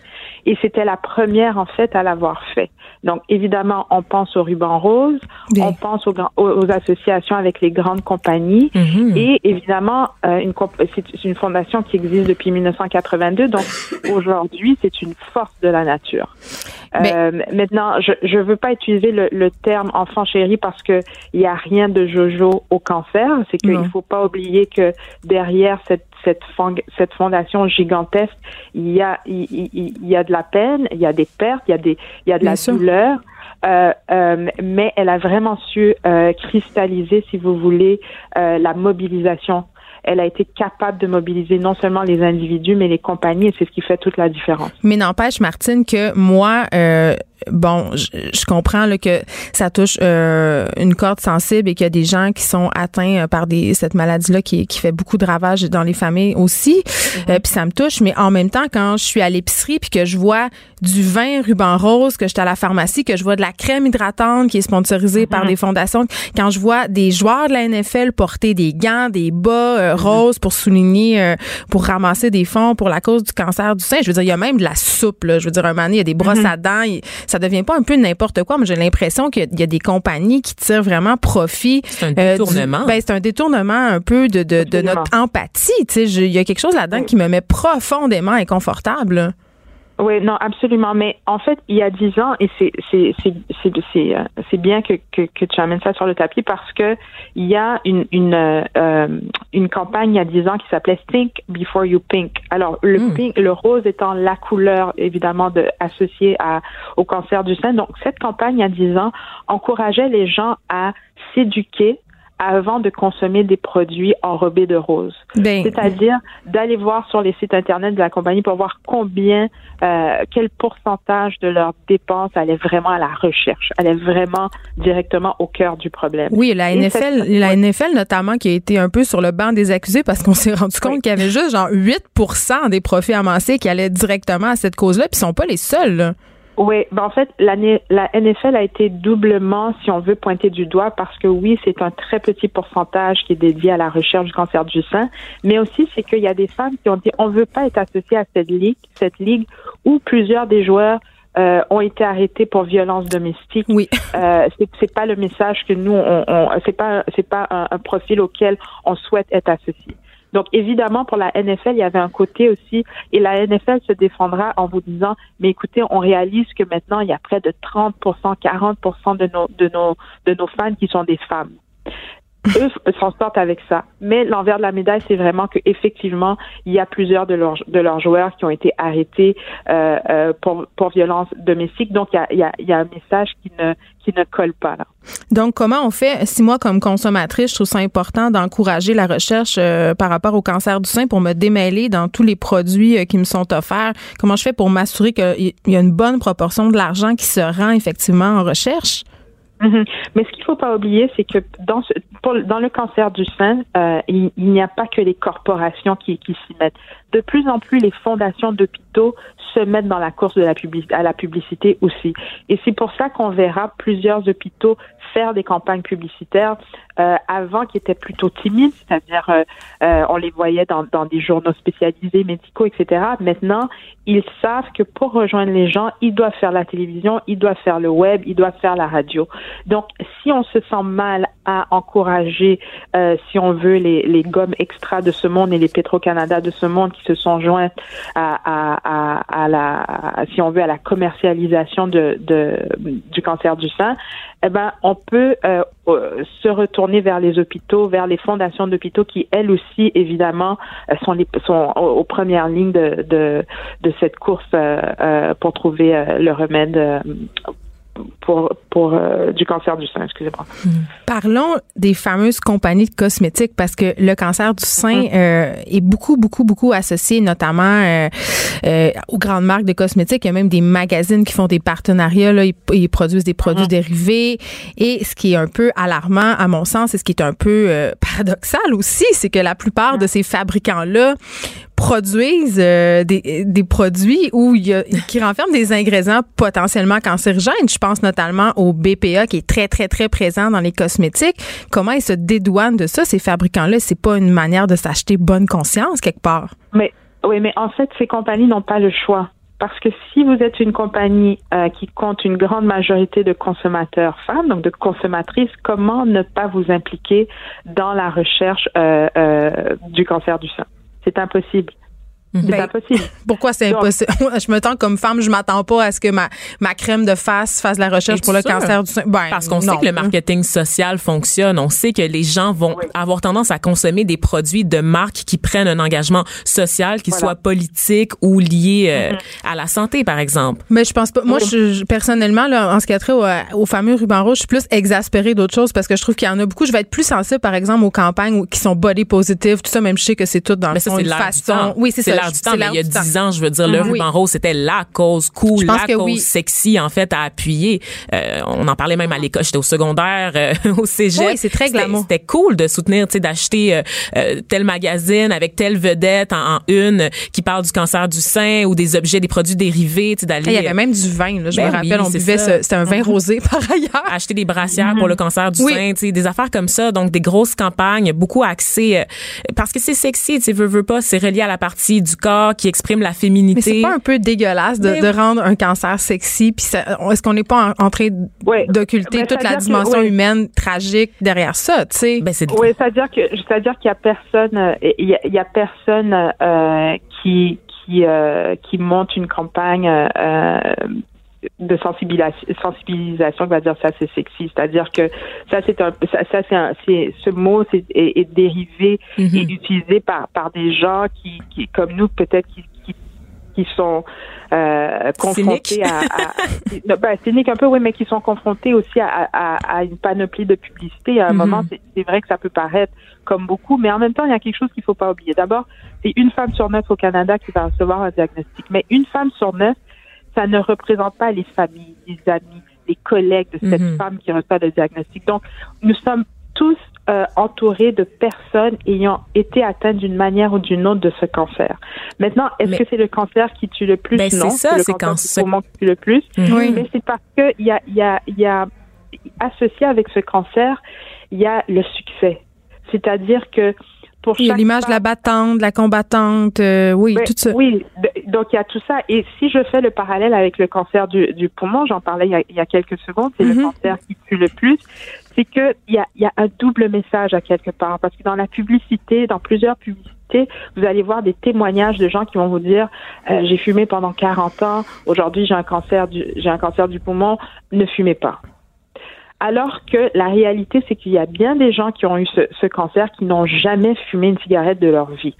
et c'était la première en fait à l'avoir fait. Donc évidemment, on pense au ruban rose, on pense aux, aux, associations avec les grandes compagnies Mhm. et évidemment, euh, une c'est une fondation qui existe depuis 1982. Donc aujourd'hui, c'est une force de la nature. Euh, maintenant, je je veux pas utiliser le, le terme enfant chéri parce que il y a rien de jojo au cancer. C'est qu'il faut pas oublier que derrière cette cette, cette fondation gigantesque, il y a il, il- il y a de la peine, il y a des pertes, il y a des il y a de Bien la sûr. douleur. Euh, euh, mais elle a vraiment su euh, cristalliser, si vous voulez, euh, la mobilisation. Elle a été capable de mobiliser non seulement les individus, mais les compagnies, et c'est ce qui fait toute la différence. Mais n'empêche, Martine, que moi, euh, bon, je, je comprends là, que ça touche euh, une corde sensible et qu'il y a des gens qui sont atteints euh, par des, cette maladie-là qui, qui fait beaucoup de ravages dans les familles aussi. Euh, puis ça me touche. Mais en même temps, quand je suis à l'épicerie puis que je vois du vin ruban rose, que je suis à la pharmacie, que je vois de la crème hydratante qui est sponsorisée par des fondations, quand je vois des joueurs de la NFL porter des gants, des bas euh, roses pour souligner, euh, pour ramasser des fonds pour la cause du cancer du sein, je veux dire, il y a même de la soupe. Là. Je veux dire, un moment donné, il y a des brosses à dents. il- ça devient pas un peu n'importe quoi. Mais j'ai l'impression qu'il y a- il y a des compagnies qui tirent vraiment profit. C'est un euh, du- détournement. ben, c'est un détournement un peu de, de, de Absolument. notre empathie. Tu sais, il y a quelque chose là-dedans qui me met profondément inconfortable. Oui, non, absolument. Mais en fait, il y a dix ans, et c'est c'est c'est c'est c'est euh, c'est bien que, que que tu amènes ça sur le tapis parce que il y a une une euh, euh, une campagne il y a dix ans qui s'appelait Think Before You Pink. Alors le Hmm. pink, le rose étant la couleur évidemment de associée à au cancer du sein. Donc cette campagne il y a dix ans encourageait les gens à s'éduquer avant de consommer des produits enrobés de rose. Ben, C'est-à-dire d'aller voir sur les sites internet de la compagnie pour voir combien, euh, quel pourcentage de leurs dépenses allait vraiment à la recherche, allait vraiment directement au cœur du problème. Oui, la Et NFL, la NFL notamment qui a été un peu sur le banc des accusés parce qu'on s'est rendu compte qu'il y avait juste genre 8% des profits amassés qui allaient directement à cette cause-là, puis ils sont pas les seuls. là. Oui, ben en fait, la, la NFL a été doublement, si on veut, pointer du doigt parce que oui, c'est un très petit pourcentage qui est dédié à la recherche du cancer du sein, mais aussi c'est qu'il y a des femmes qui ont dit on veut pas être associé à cette ligue, cette ligue où plusieurs des joueurs euh, ont été arrêtés pour violence domestique. Oui. Euh, c'est c'est pas le message que nous on, on c'est pas c'est pas un, un profil auquel on souhaite être associé. Donc évidemment pour la NFL, il y avait un côté aussi et la NFL se défendra en vous disant mais écoutez, on réalise que maintenant il y a près de 30 40 de nos de nos de nos fans qui sont des femmes. Eux s'en sortent avec ça. Mais l'envers de la médaille, c'est vraiment que effectivement, il y a plusieurs de leurs de leurs joueurs qui ont été arrêtés euh, euh, pour pour violence domestique. Donc il y a y y a un message qui ne qui ne colle pas là. Donc, comment on fait, si moi, comme consommatrice, je trouve ça important d'encourager la recherche euh, par rapport au cancer du sein pour me démêler dans tous les produits euh, qui me sont offerts, comment je fais pour m'assurer qu'il y a une bonne proportion de l'argent qui se rend effectivement en recherche? Mhm. Mais ce qu'il faut pas oublier, c'est que dans, le cancer du sein, euh, il, n'y a pas que les corporations qui, s'y mettent. De plus en plus, les fondations d'hôpitaux se mettent dans la course à la publicité aussi. Et c'est pour ça qu'on verra plusieurs hôpitaux faire des campagnes publicitaires euh, avant qui étaient plutôt timides, c'est-à-dire euh, euh, on les voyait dans, dans des journaux spécialisés, médicaux, etc. Maintenant, ils savent que pour rejoindre les gens, ils doivent faire la télévision, ils doivent faire le web, ils doivent faire la radio. Donc, si on se sent mal à encourager, euh, si on veut, les, les gommes extra de ce monde et les Petro-Canada de ce monde qui se sont joints à, à, à, à la, si on veut, à la commercialisation de, de, du cancer du sein, eh ben, on peut euh, euh, se retourner vers les hôpitaux, vers les fondations d'hôpitaux qui, elles aussi, évidemment, euh, sont, les, sont aux, premières lignes de, de, de cette course euh, euh, pour trouver le remède pour, pour euh, du cancer du sein, excusez-moi. Parlons des fameuses compagnies de cosmétiques parce que le cancer du sein euh, est beaucoup, beaucoup, beaucoup associé notamment euh, aux grandes marques de cosmétiques. Il y a même des magazines qui font des partenariats. Là, ils, ils produisent des produits dérivés. Et ce qui est un peu alarmant, à mon sens, et ce qui est un peu paradoxal aussi, c'est que la plupart de ces fabricants-là produisent euh, des, produits où il y a, qui renferment des ingrédients potentiellement cancérigènes. Je pense notamment au BPA qui est très très très présent dans les cosmétiques. Comment ils se dédouanent de ça ces fabricants-là? C'est pas une manière de s'acheter bonne conscience quelque part. Mais oui, mais en fait, ces compagnies n'ont pas le choix. Parce que si vous êtes une compagnie euh, qui compte une grande majorité de consommateurs femmes, donc de consommatrices, comment ne pas vous impliquer dans la recherche euh, du cancer du sein? C'est impossible. C'est Ben, impossible. Pourquoi c'est impossible? je me tends comme femme, je m'attends pas à ce que ma, ma crème de face fasse la recherche pour le cancer du sein. Ben, Parce qu'on sait que le marketing social fonctionne. On sait que les gens vont Oui. avoir tendance à consommer des produits de marques qui prennent un engagement social, qui Voilà. soit politique ou lié euh, à la santé, par exemple. Mais je pense pas. Moi, je, je- personnellement, là, en ce qui a trait au, au fameux ruban rouge, je suis plus exaspérée d'autres choses parce que je trouve qu'il y en a beaucoup. Je vais être plus sensible, par exemple, aux campagnes où- qui sont body positive, tout ça, même je sais que c'est tout dans Mais le ça, fond une façon. Oui, c'est ça. L'air du temps. Mais il y a l'air du temps. 10 ans, je veux dire, le Mhm. ruban rose, c'était la cause cool, la cause sexy, en fait, à appuyer. Euh, on en parlait même à l'école. J'étais au secondaire, euh, au cégep. Oui, c'est très glamour. C'était cool de soutenir, tu sais, d'acheter euh, tel magazine avec telle vedette en, une qui parle du cancer du sein ou des objets, des produits dérivés, tu sais, d'aller Il y avait même du vin. Là, je Ben me rappelle, oui, on buvait C'était un vin rosé par ailleurs. acheter des brassières pour le cancer du sein, tu sais, des affaires comme ça, donc des grosses campagnes, beaucoup axées parce que c'est sexy, tu sais, veux, veux pas, c'est relié à la partie du corps qui exprime la Mais féminité. c'est pas un peu dégueulasse de, Mais- de rendre un cancer sexy? Puis ça- est-ce qu'on n'est pas en, en train d'occulter Ben, toute la que- dimension oui. humaine tragique derrière ça, tu sais? Ben, c'est Oui, c'est-à-dire que c'est-à-dire qu'il y a personne, euh, il y a, il y a personne euh, qui qui euh, qui monte une campagne euh, de sensibilisation, sensibilisation qui va dire ça c'est sexy. C'est-à-dire que ça c'est un ça, ça, c'est un c'est ce mot c'est est, est dérivé Mhm. et utilisé par par des gens qui qui comme nous peut-être qui qui qui sont euh, confrontés à, à ben, cyniques un peu oui mais qui sont confrontés aussi à, à, à une panoplie de publicité à un Mhm. moment c'est c'est vrai que ça peut paraître comme beaucoup mais en même temps il y a quelque chose qu'il faut pas oublier d'abord c'est une femme sur neuf au Canada qui va recevoir un diagnostic mais une femme sur neuf ça ne représente pas les familles les amis les collègues de cette Mhm. femme qui reçoit le diagnostic donc nous sommes tous euh, entourés de personnes ayant été atteintes d'une manière ou d'une autre de ce cancer. Maintenant, est-ce que c'est le cancer qui tue le plus? Ben, c'est Non, ça, le c'est cancer quand du ce- poumon qui tue le plus. Oui. Mais c'est parce que il y a, y a, y a associé avec ce cancer, il y a le succès. C'est-à-dire que pour Il y a l'image de la battante, de la combattante, euh, oui, Ouais, tout ça. Oui, donc il y a tout ça. Et si je fais le parallèle avec le cancer du, du poumon, j'en parlais il y, a, il y a quelques secondes, c'est le cancer qui tue le plus, c'est que il y a, y a un double message à quelque part. Parce que dans la publicité, dans plusieurs publicités, vous allez voir des témoignages de gens qui vont vous dire euh, j'ai fumé pendant 40 ans, aujourd'hui j'ai un cancer du j'ai un cancer du poumon, ne fumez pas. Alors que la réalité, c'est qu'il y a bien des gens qui ont eu ce, ce cancer qui n'ont jamais fumé une cigarette de leur vie.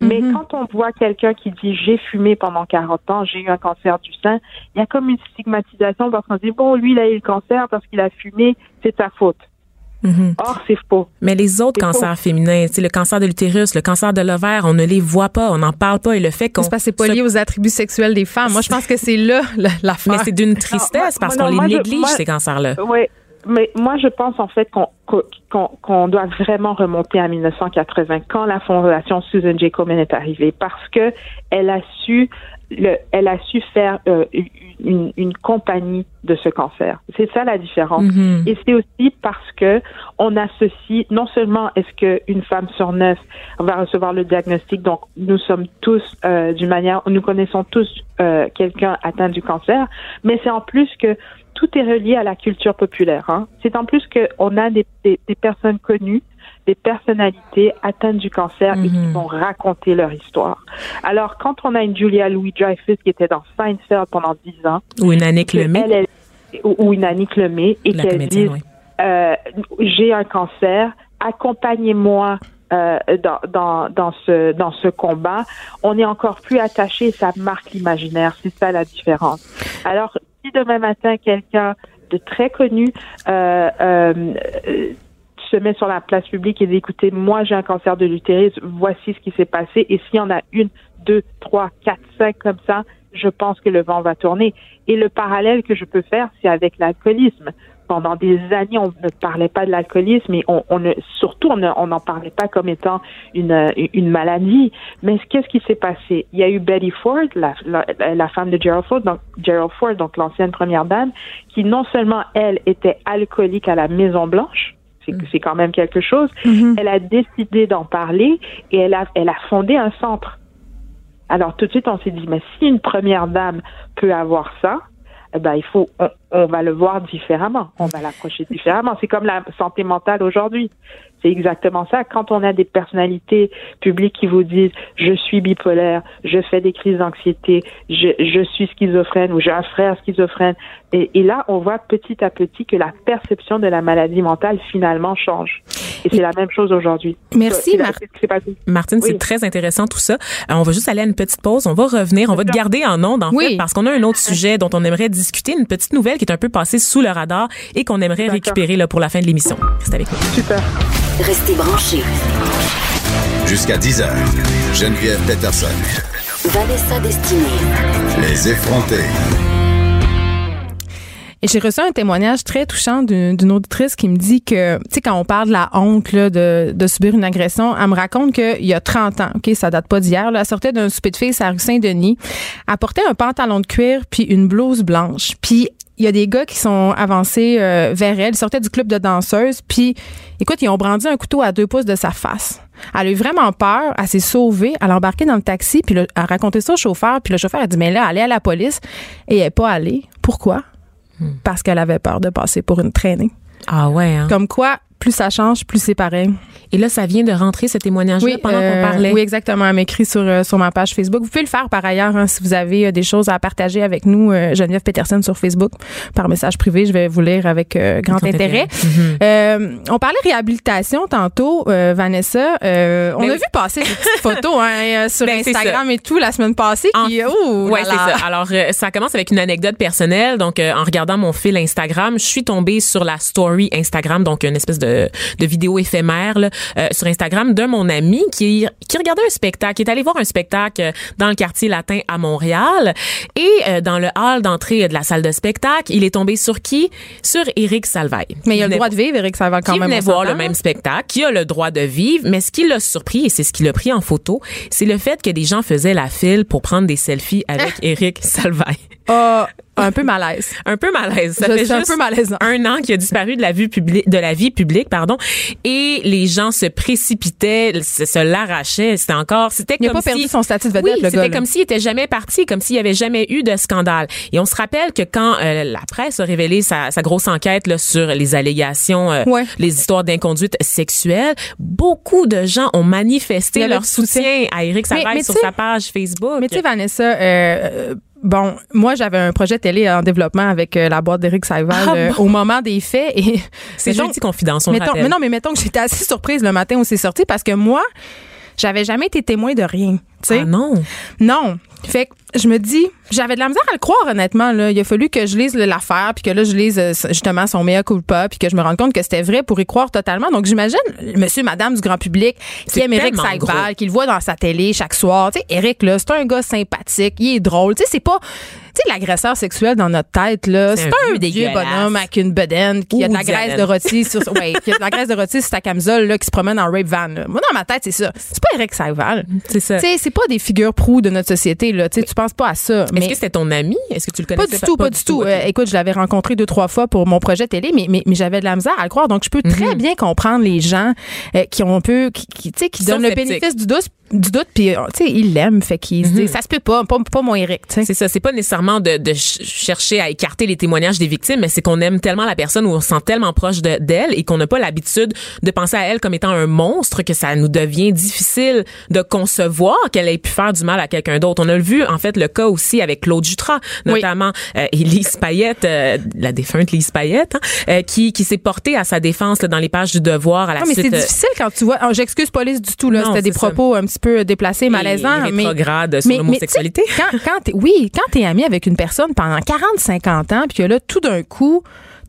Mais Mhm. quand on voit quelqu'un qui dit j'ai fumé pendant 40 ans, j'ai eu un cancer du sein, il y a comme une stigmatisation parce qu'on se dit bon, lui, il a eu le cancer parce qu'il a fumé, c'est sa faute. Mhm. Or, c'est faux. Mais les autres cancers féminins, tu sais, le cancer de l'utérus, le cancer de l'ovaire, on ne les voit pas, on n'en parle pas. Et le fait qu'on C'est pas se- lié aux attributs sexuels des femmes. Moi, je pense que c'est là la- l'affaire. mais c'est d'une tristesse parce qu'on les néglige moi- ces cancers-là. Oui, mais moi, je pense en fait qu'on qu'on doit vraiment remonter à 1980 quand la fondation Susan J. Komen est arrivée parce que elle a su le, elle a su faire euh, une, une compagnie de ce cancer. C'est ça la différence. Mhm. Et c'est aussi parce que on associe non seulement est-ce qu'une femme sur neuf va recevoir le diagnostic, donc nous sommes tous euh, d'une manière, nous connaissons tous euh, quelqu'un atteint du cancer, mais c'est en plus que tout est relié à la culture populaire. Hein. C'est en plus qu'on a des, des, des personnes connues, des personnalités atteintes du cancer et qui Mhm. vont raconter leur histoire. Alors, quand on a une Julia Louis-Dreyfus qui était dans Seinfeld pendant 10 ans, Ou une Annick Lemay, elle, elle- ou ou une Annick Lemay, et qu'elle oui. euh, j'ai un cancer, accompagnez-moi euh, dans, dans, dans, ce, dans ce combat, on est encore plus attaché, ça marque l'imaginaire, c'est ça la différence. Alors, si demain matin, quelqu'un de très connu euh, euh, se met sur la place publique et dit, écoutez, moi j'ai un cancer de l'utérus, voici ce qui s'est passé, et s'il y en a une, deux, trois, quatre, cinq comme ça, je pense que le vent va tourner. Et le parallèle que je peux faire, c'est avec l'alcoolisme pendant des années, on ne parlait pas de l'alcoolisme et on, on ne, surtout, on ne- on n'en parlait pas comme étant une, une maladie. Mais qu'est-ce qui s'est passé? Il y a eu Betty Ford, la, la, la femme de Gerald Ford, donc, Gerald Ford, donc l'ancienne première dame, qui non seulement, elle, était alcoolique à la Maison Blanche, c'est c'est quand même quelque chose, Mhm. elle a décidé d'en parler et elle a, elle a fondé un centre Alors tout de suite, on s'est dit, mais si une première dame peut avoir ça, eh ben il faut, on, on va le voir différemment, on va l'approcher différemment. C'est comme la santé mentale aujourd'hui. C'est exactement ça. Quand on a des personnalités publiques qui vous disent je suis bipolaire, je fais des crises d'anxiété, je, je suis schizophrène ou j'ai un frère schizophrène, et, et là on voit petit à petit que la perception de la maladie mentale finalement change. Et c'est la même chose aujourd'hui. Merci, la- Mar- passé. Martine, c'est très intéressant tout ça. Euh, on va juste aller à une petite pause. On va revenir. On va te garder en ondes, en Oui. fait, parce qu'on a un autre sujet dont on aimerait discuter, une petite nouvelle qui est un peu passée sous le radar et qu'on aimerait récupérer là, pour la fin de l'émission. Reste avec nous. Super. Restez branchés. Jusqu'à 10 heures, Geneviève Peterson. Vanessa Destinée. Les effrontés. Et j'ai reçu un témoignage très touchant d'une auditrice qui me dit que, tu sais, quand on parle de la honte là, de, de subir une agression, elle me raconte qu'il y a 30 ans, OK, ça date pas d'hier, elle sortait d'un souper de filles à rue Saint-Denis, elle portait un pantalon de cuir puis une blouse blanche. Puis il y a des gars qui sont avancés euh, vers elle, ils sortaient du club de danseuses, puis écoute, ils ont brandi un couteau à deux pouces de sa face. Elle a eu vraiment peur, elle s'est sauvée, elle a embarqué dans le taxi, puis le- elle a raconté ça au chauffeur, puis le chauffeur a dit, mais là, allez à la police, et elle n'est pas allée. Pourquoi? parce qu'elle avait peur de passer pour une traînée. Ah ouais, hein? Comme quoi, plus ça change, plus c'est pareil. Et là, ça vient de rentrer, ce témoignage-là, pendant euh, qu'on parlait? Oui, exactement. Elle m'écrit sur, euh, sur ma page Facebook. Vous pouvez le faire par ailleurs hein, si vous avez euh, des choses à partager avec nous, euh, Geneviève Peterson sur Facebook, par message privé. Je vais vous lire avec euh, grand, Grand intérêt. intérêt. Euh, on parlait réhabilitation tantôt, euh, Vanessa. Euh, on Ben a oui. vu passer des petites photos hein, euh, sur Ben, Instagram et tout la semaine passée. En- Puis, Ouais, c'est ça. Alors, euh, ça commence avec une anecdote personnelle. Donc, euh, en regardant mon fil Instagram, je suis tombée sur la story Instagram, donc une espèce de, de vidéo éphémère là, euh, sur Instagram d'un mon ami qui qui regardait un spectacle, qui est allé voir un spectacle euh, dans le quartier latin à Montréal et euh, dans le hall d'entrée de la salle de spectacle, il est tombé sur qui? Sur Éric Salvaille. Mais il a le droit de vivre, Eric, ça va quand qui même. venait voir le même spectacle, qui a le droit de vivre, mais ce qui l'a surpris, et c'est ce qu'il a pris en photo, c'est le fait que des gens faisaient la file pour prendre des selfies avec Eric Salvaille. Ah, un peu malaise. Un peu malaise. Ça Je- fait un juste peu malaisant. un an qu'il a disparu de la vue publique, de la vie publique, pardon, et les gens se précipitaient, se, se l'arrachaient. C'était encore, c'était Il n'a comme pas perdu son statut de vedette, oui, le gars. c'était comme s'il était jamais parti, comme s'il y avait jamais eu de scandale. Et on se rappelle que quand euh, la presse a révélé sa, sa grosse enquête là, sur les allégations, euh, Ouais. les histoires d'inconduite sexuelle, beaucoup de gens ont manifesté leur soutien. à Éric Mais- Salvaille mais sur sa page Facebook. Mais tu sais, Vanessa, euh, euh, bon, moi, j'avais un projet télé en développement avec euh, la boîte d'Éric Saïval Ah euh, bon? au moment des faits. Et c'est jeudi confidence, on le mettons- rappelle. mais non, mais mettons que j'étais assez surprise le matin où c'est sorti parce que moi, j'avais jamais été témoin de rien. Ah non. Non. Fait que je me dis, j'avais de la misère à le croire, honnêtement. Là. Il a fallu que je lise l'affaire, puis que là, je lise euh, justement son mea culpa, puis que je me rende compte que c'était vrai pour y croire totalement. Donc, j'imagine monsieur, madame du grand public qui aime Eric gros. qui le voit dans sa télé chaque soir. Tu sais, Eric, là, c'est un gars sympathique, il est drôle. Tu sais, c'est pas... Tu sais, l'agresseur sexuel dans notre tête, là, C'est un pas un vieux bonhomme avec une bedaine qui a de la graisse de rôti sur, ouais, qui a de la graisse de rôti sur sa camisole, là, qui se promène en rape van. là. Moi, dans ma tête, c'est ça. C'est pas Eric Saïval. C'est ça. Tu sais, c'est pas des figures proues de notre société, là. Tu sais, tu penses pas à ça. Mais est-ce que c'était ton ami? Est-ce que tu le pas connaissais? du tout, pas, du tout. Euh, écoute, je l'avais rencontré deux, trois fois pour mon projet télé, mais, mais, mais j'avais de la misère à le croire. Donc, je peux Mhm. très bien comprendre les gens euh, qui ont un peu, qui, qui, tu sais, qui donnent le bénéfice du doute, du doute, puis, euh, tu sais, ils l'aiment, fait qu'ils se disent, ça se peut pas, pas, pas mon Eric, tu sais. C'est ça, c'est pas nécessairement de, de ch- chercher à écarter les témoignages des victimes, mais c'est qu'on aime tellement la personne ou on se sent tellement proche de- d'elle et qu'on n'a pas l'habitude de penser à elle comme étant un monstre que ça nous devient difficile de concevoir qu'elle ait pu faire du mal à quelqu'un d'autre. On a vu en fait le cas aussi avec Claude Jutras, Oui. notamment euh, Élise Payette, euh, la défunte Lise Payette, hein, euh, qui, qui s'est portée à sa défense là, dans les pages du Devoir à la Non, mais suite. c'est euh, difficile quand tu vois. oh, J'excuse pas Lise du tout, là. C'était des ça. propos un petit peu déplacés, malaisants. et mais sur mais- l'homosexualité. Quand, quand oui, quand t'es ami avec une personne pendant 40, 50 ans, puis que là, tout d'un coup,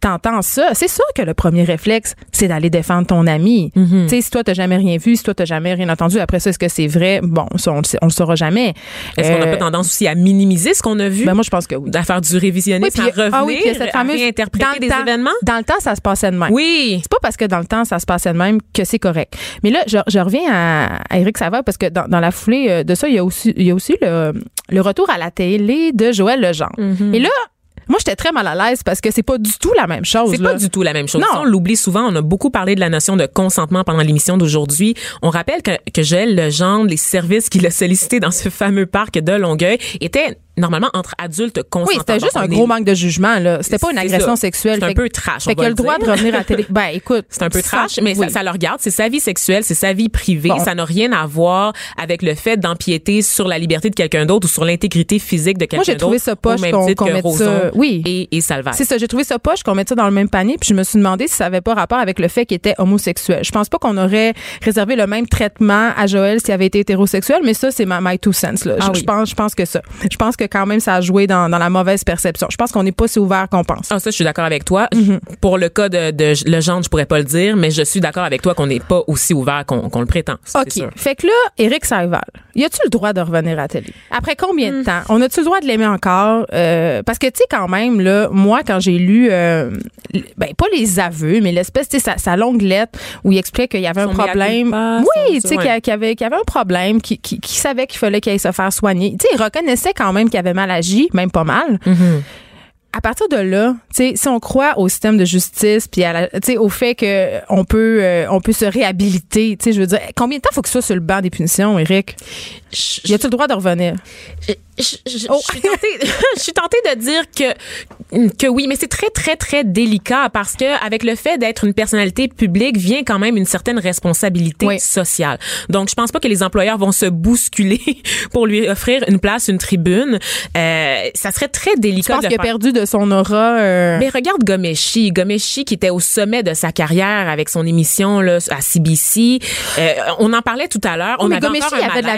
t'entends ça, c'est sûr que le premier réflexe, c'est d'aller défendre ton ami. Mm-hmm. Tu sais, si toi, t'as jamais rien vu, si toi, t'as jamais rien entendu, après ça, est-ce que c'est vrai? Bon, ça, on on le saura jamais. Est-ce qu'on n'a Euh, pas tendance aussi à minimiser ce qu'on a vu? Ben, moi, je pense que oui. à faire du révisionnisme, Oui, puis- à revenir, ah oui, puis à fameuse- réinterpréter dans le des temps- événements? Dans le temps, ça se passait de même. Oui. C'est pas parce que dans le temps, ça se passait de même que c'est correct. Mais là, je, je reviens à, à Éric Savard parce que dans, dans la foulée euh, de ça, il y a aussi, il y a aussi le, le retour à la télé de Joël Legendre. Mm-hmm. Et là, Moi, j'étais très mal à l'aise parce que c'est pas du tout la même chose. C'est pas du tout la même chose. Non. Ça, on l'oublie souvent. On a beaucoup parlé de la notion de consentement pendant l'émission d'aujourd'hui. On rappelle que, que Joël Legendre, les services qu'il a sollicités dans ce fameux parc de Longueuil étaient normalement entre adultes consentants. Oui, c'était juste un gros est- manque de jugement, là. C'était pas une agression ça. sexuelle. C'est un peu trash, Fait qu'il a le droit de revenir à la télé. Ben, écoute. C'est un peu trash, mais ça, oui. ça le regarde. C'est sa vie sexuelle, c'est sa vie privée. Bon. Ça n'a rien à voir avec le fait d'empiéter sur la liberté de quelqu'un d'autre ou sur l'intégrité physique de quelqu'un Moi, d'autre. j'ai trouvé ça poche qu'on- que mette ça- oui. Et, et Salvat. C'est ça, j'ai trouvé ça poche qu'on mette ça dans le même panier, puis je me suis demandé si ça avait pas rapport avec le fait qu'il était homosexuel. Je pense pas qu'on aurait réservé le même traitement à Joël s'il avait été hétérosexuel, mais ça c'est ma my two cents là. Ah je, oui. je pense je pense que ça. Je pense que quand même ça a joué dans, dans la mauvaise perception. Je pense qu'on n'est pas si ouvert qu'on pense. Ah, ça, je suis d'accord avec toi. Mm-hmm. Pour le cas de, de le genre, je pourrais pas le dire, mais je suis d'accord avec toi qu'on n'est pas aussi ouvert qu'on qu'on le prétend. OK. sûr. Fait que là, Éric Saïval, y a-tu le droit de revenir à télé? Après combien Hmm. de temps? On a-tu le droit de l'aimer encore? Euh, parce que, tu sais, quand même, là, moi, quand j'ai lu, euh, ben, pas les aveux, mais l'espèce, tu sais, sa, sa longue lettre où il explique qu'il y avait un Son problème. oui, tu sais, qu'il y a- qu'il y avait, qu'il y avait un problème, qu'il qu'il- qu'il savait qu'il fallait qu'il aille se faire soigner. Tu sais, il reconnaissait quand même qu'il avait mal agi, même pas mal. Mm-hmm. À partir de là, si on croit au système de justice puis à la- au fait que on peut euh, on peut se réhabiliter, je veux dire, combien de temps faut que ce soit sur le banc des punitions, Eric Y a-tu le droit de revenir? Je, je- je- Oh. je suis tentée, je suis tentée de dire que que oui, mais c'est très très très délicat parce que avec le fait d'être une personnalité publique vient quand même une certaine responsabilité Oui. sociale. Donc je pense pas que les employeurs vont se bousculer pour lui offrir une place, une tribune. Euh, ça serait très Je délicat pense de qu'il a perdu de son aura. euh, mais regarde Gomeshi, Gomeshi qui était au sommet de sa carrière avec son émission là à CBC. Euh, on en parlait tout à l'heure. On mais avait Gomeshi, encore il un avait de la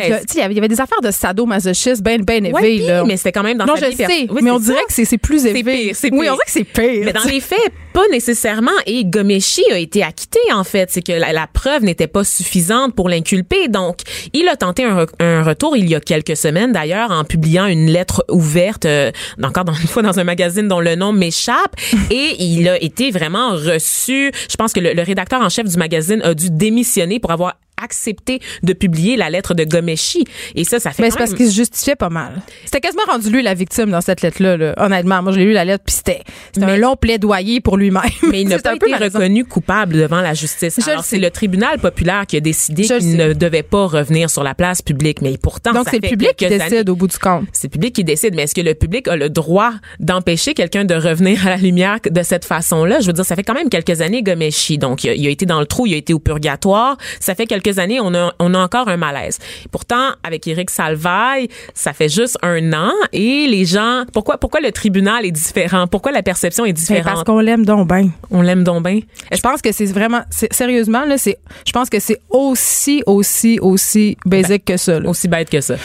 il y avait- des affaires de sadomasochisme bien bien élevées Ouais, là. mais c'était quand même dans non, sa je vie sais, Oui, mais on dirait que c'est plus C'est élevé. pire, c'est Oui, pire. on dirait que c'est pire. Mais dans les faits, pas nécessairement. Et Gomeshi a été acquitté, en fait. C'est que la, la preuve n'était pas suffisante pour l'inculper. Donc, il a tenté un, re- un retour il y a quelques semaines, d'ailleurs, en publiant une lettre ouverte, euh, encore dans, une fois dans un magazine dont le nom m'échappe. et il a été vraiment reçu. Je pense que le, le rédacteur en chef du magazine a dû démissionner pour avoir accepté de publier la lettre de Gomeshi. Et ça, ça fait Mais c'est parce qu'il se justifiait pas mal. C'était quasiment rendu lui la victime dans cette lettre-là. là. Honnêtement, moi, je l'ai lu la lettre, puis c'était c'était un long plaidoyer pour lui-même. Mais il n'a pas été reconnu coupable devant la justice. Je Alors, c'est le tribunal populaire qui a décidé Je qu'il ne devait pas revenir sur la place publique. Mais pourtant, Donc, ça c'est le public qui décide années- au bout du compte. C'est le public qui décide. Mais est-ce que le public a le droit d'empêcher quelqu'un de revenir à la lumière de cette façon-là? Je veux dire, ça fait quand même quelques années, Gomeshi. Donc, il a, il a été dans le trou, il a été au purgatoire. Ça fait quelques années, on a, on a encore un malaise. Pourtant, avec Éric Salvaille, ça fait juste un an et les gens, pourquoi, pourquoi le tribunal est différent? Pourquoi la perception est Mais différente? Ben, parce qu'on l'aime donc bien. on l'aime donc bien. Je pense que c'est vraiment, sérieusement, là, c'est, je pense que c'est aussi, aussi, aussi basic que ça, là. Aussi bête que ça.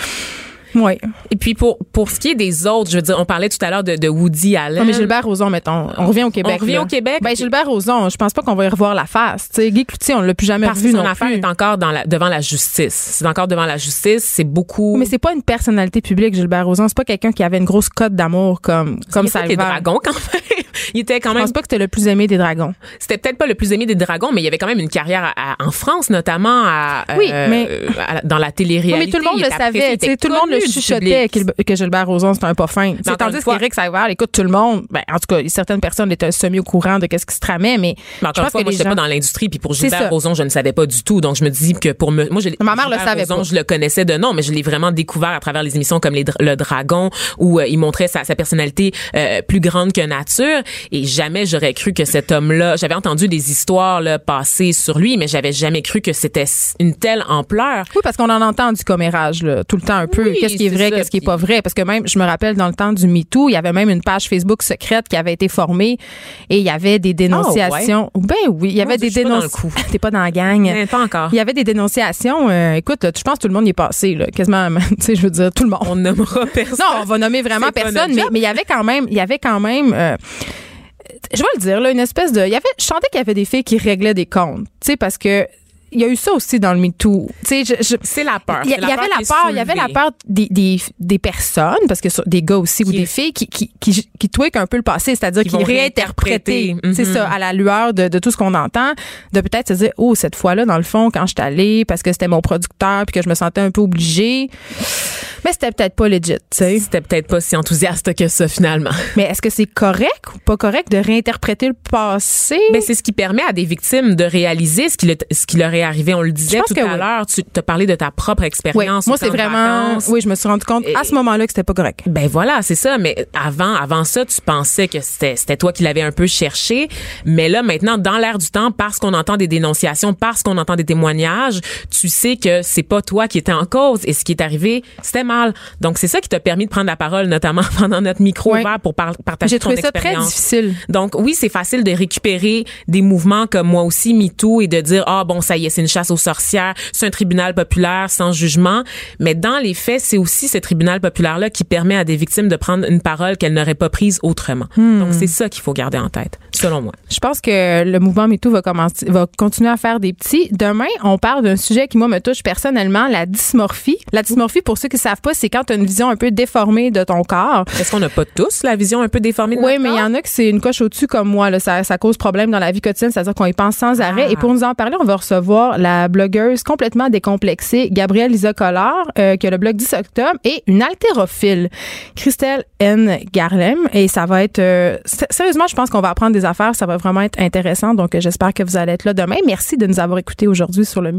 Oui. Et puis pour pour ce qui est des autres, je veux dire, on parlait tout à l'heure de, de Woody Allen. Non, mais Gilbert Rozon, mettons. On revient au Québec. On revient là. au Québec. Ben, Gilbert Rozon, je pense pas qu'on va y revoir la face. Tu sais, Guy Cloutier, on l'a plus jamais parce que revu son non affaire plus. est encore dans la, devant la justice. C'est encore devant la justice. C'est beaucoup. Mais c'est pas une personnalité publique, Gilbert Rozon. C'est pas quelqu'un qui avait une grosse cote d'amour comme, comme il ça fait les dragons quand même. il était quand Je même. pense pas que c'était le plus aimé des dragons. C'était peut-être pas le plus aimé des dragons, mais il y avait quand même une carrière à- à- en France notamment à, Oui, euh, mais- à dans la Oui, télé-réalité. mais tout le monde Il le était savait. il était Tout le monde le du chuchotait qu'il- que Gilbert Rozon, c'est un pas fin? Tandis qu'Éric Saïval, écoute, tout le monde, ben, en tout cas, certaines personnes étaient semi au courant de qu'est-ce qui se tramait, mais Mais je encore une pense fois, que moi, gens... pas dans l'industrie, puis pour. Gilbert Rozon, je ne savais pas du tout. Donc, je me dis que pour me, moi, je, Ma mère le savait Rozon, pas. je le connaissais de nom, mais je l'ai vraiment découvert à travers les émissions comme les, Le Dragon, où euh, il montrait sa, sa personnalité euh, plus grande que nature. Et jamais j'aurais cru que cet homme-là, j'avais entendu des histoires là, passer sur lui, mais j'avais jamais cru que c'était une telle ampleur. Oui, parce qu'on en entend du commérage là, tout le temps un peu. Oui, qu'est-ce qui est vrai, qu'est-ce qui est pas vrai. Parce que même, je me rappelle dans le temps du MeToo, il y avait même une page Facebook secrète qui avait été formée et il y avait des dénonciations. Ben oui, il y avait Mon des dénonciations. T'es pas dans la gang. Mais pas encore. Il y avait des dénonciations. euh, écoute, là, je pense que tout le monde y est passé, là, quasiment, tu sais, je veux dire, tout le monde. On nommera personne. Non, on va nommer vraiment personne, mais mais il y avait quand même, il y avait quand même, euh, je vais le dire là, une espèce de, il y avait, je sentais qu'il y avait des filles qui réglaient des comptes, tu sais, parce que il y a eu ça aussi dans le MeToo. C'est la peur. il y, avait la peur, il y avait la peur des, des, des personnes, parce que sur- des gars aussi ou des filles qui, qui, qui, qui tweakent un peu le passé, c'est-à-dire Qui qui, réinterpréter. c'est Mhm. ça, à la lueur de, de tout ce qu'on entend, de peut-être se dire, oh, cette fois-là, dans le fond, quand je suis allée, parce que c'était mon producteur, puis que je me sentais un peu obligée. Mais c'était peut-être pas legit, tu sais. C'était peut-être pas si enthousiaste que ça finalement. Mais est-ce que c'est correct ou pas correct de réinterpréter le passé? Ben, c'est ce qui permet à des victimes de réaliser ce qui, le- ce qui leur est arrivé. On le disait tout à oui. l'heure. Tu t'as parlé de ta propre Oui. expérience. Moi, c'est vraiment. vacances. Oui, je me suis rendu compte à ce moment-là que c'était pas correct. Ben voilà, c'est ça. Mais avant, avant ça, tu pensais que c'était, c'était toi qui l'avais un peu cherché. Mais là, maintenant, dans l'air du temps, parce qu'on entend des dénonciations, parce qu'on entend des témoignages, tu sais que c'est pas toi qui étais en cause et ce qui est arrivé, c'était mal. Donc c'est ça qui t'a permis de prendre la parole, notamment pendant notre micro ouvert pour par- partager J'ai ton trouvé ça très expérience. difficile. Donc oui, c'est facile de récupérer des mouvements comme moi aussi MeToo et de dire ah bon ça y est, c'est une chasse aux sorcières, c'est un tribunal populaire sans jugement, mais dans les faits, c'est aussi ce tribunal populaire là qui permet à des victimes de prendre une parole qu'elles n'auraient pas prise autrement. Hmm. Donc c'est ça qu'il faut garder en tête, selon moi. Je pense que le mouvement MeToo va commencer, va continuer à faire des petits. Demain, on parle d'un sujet qui, moi, me touche personnellement, la dysmorphie. La dysmorphie, pour ceux qui savent pas, c'est quand tu as une vision un peu déformée de ton corps. Est-ce qu'on n'a pas tous la vision un peu déformée de Oui, notre mais il y corps? en a que c'est une coche au-dessus comme moi. Là. Ça, ça cause problème dans la vie quotidienne, c'est-à-dire qu'on y pense sans arrêt. Ah. Et pour nous en parler, on va recevoir la blogueuse complètement décomplexée, Gabrielle Lisa Collard, euh, qui a le blog 10 octobre, et une haltérophile, Christelle N. Garlem. Et ça va être... euh, sérieusement, je pense qu'on va apprendre des affaires. Ça va vraiment être intéressant. Donc, j'espère que vous allez être là demain. Merci de nous avoir écoutés aujourd'hui sur le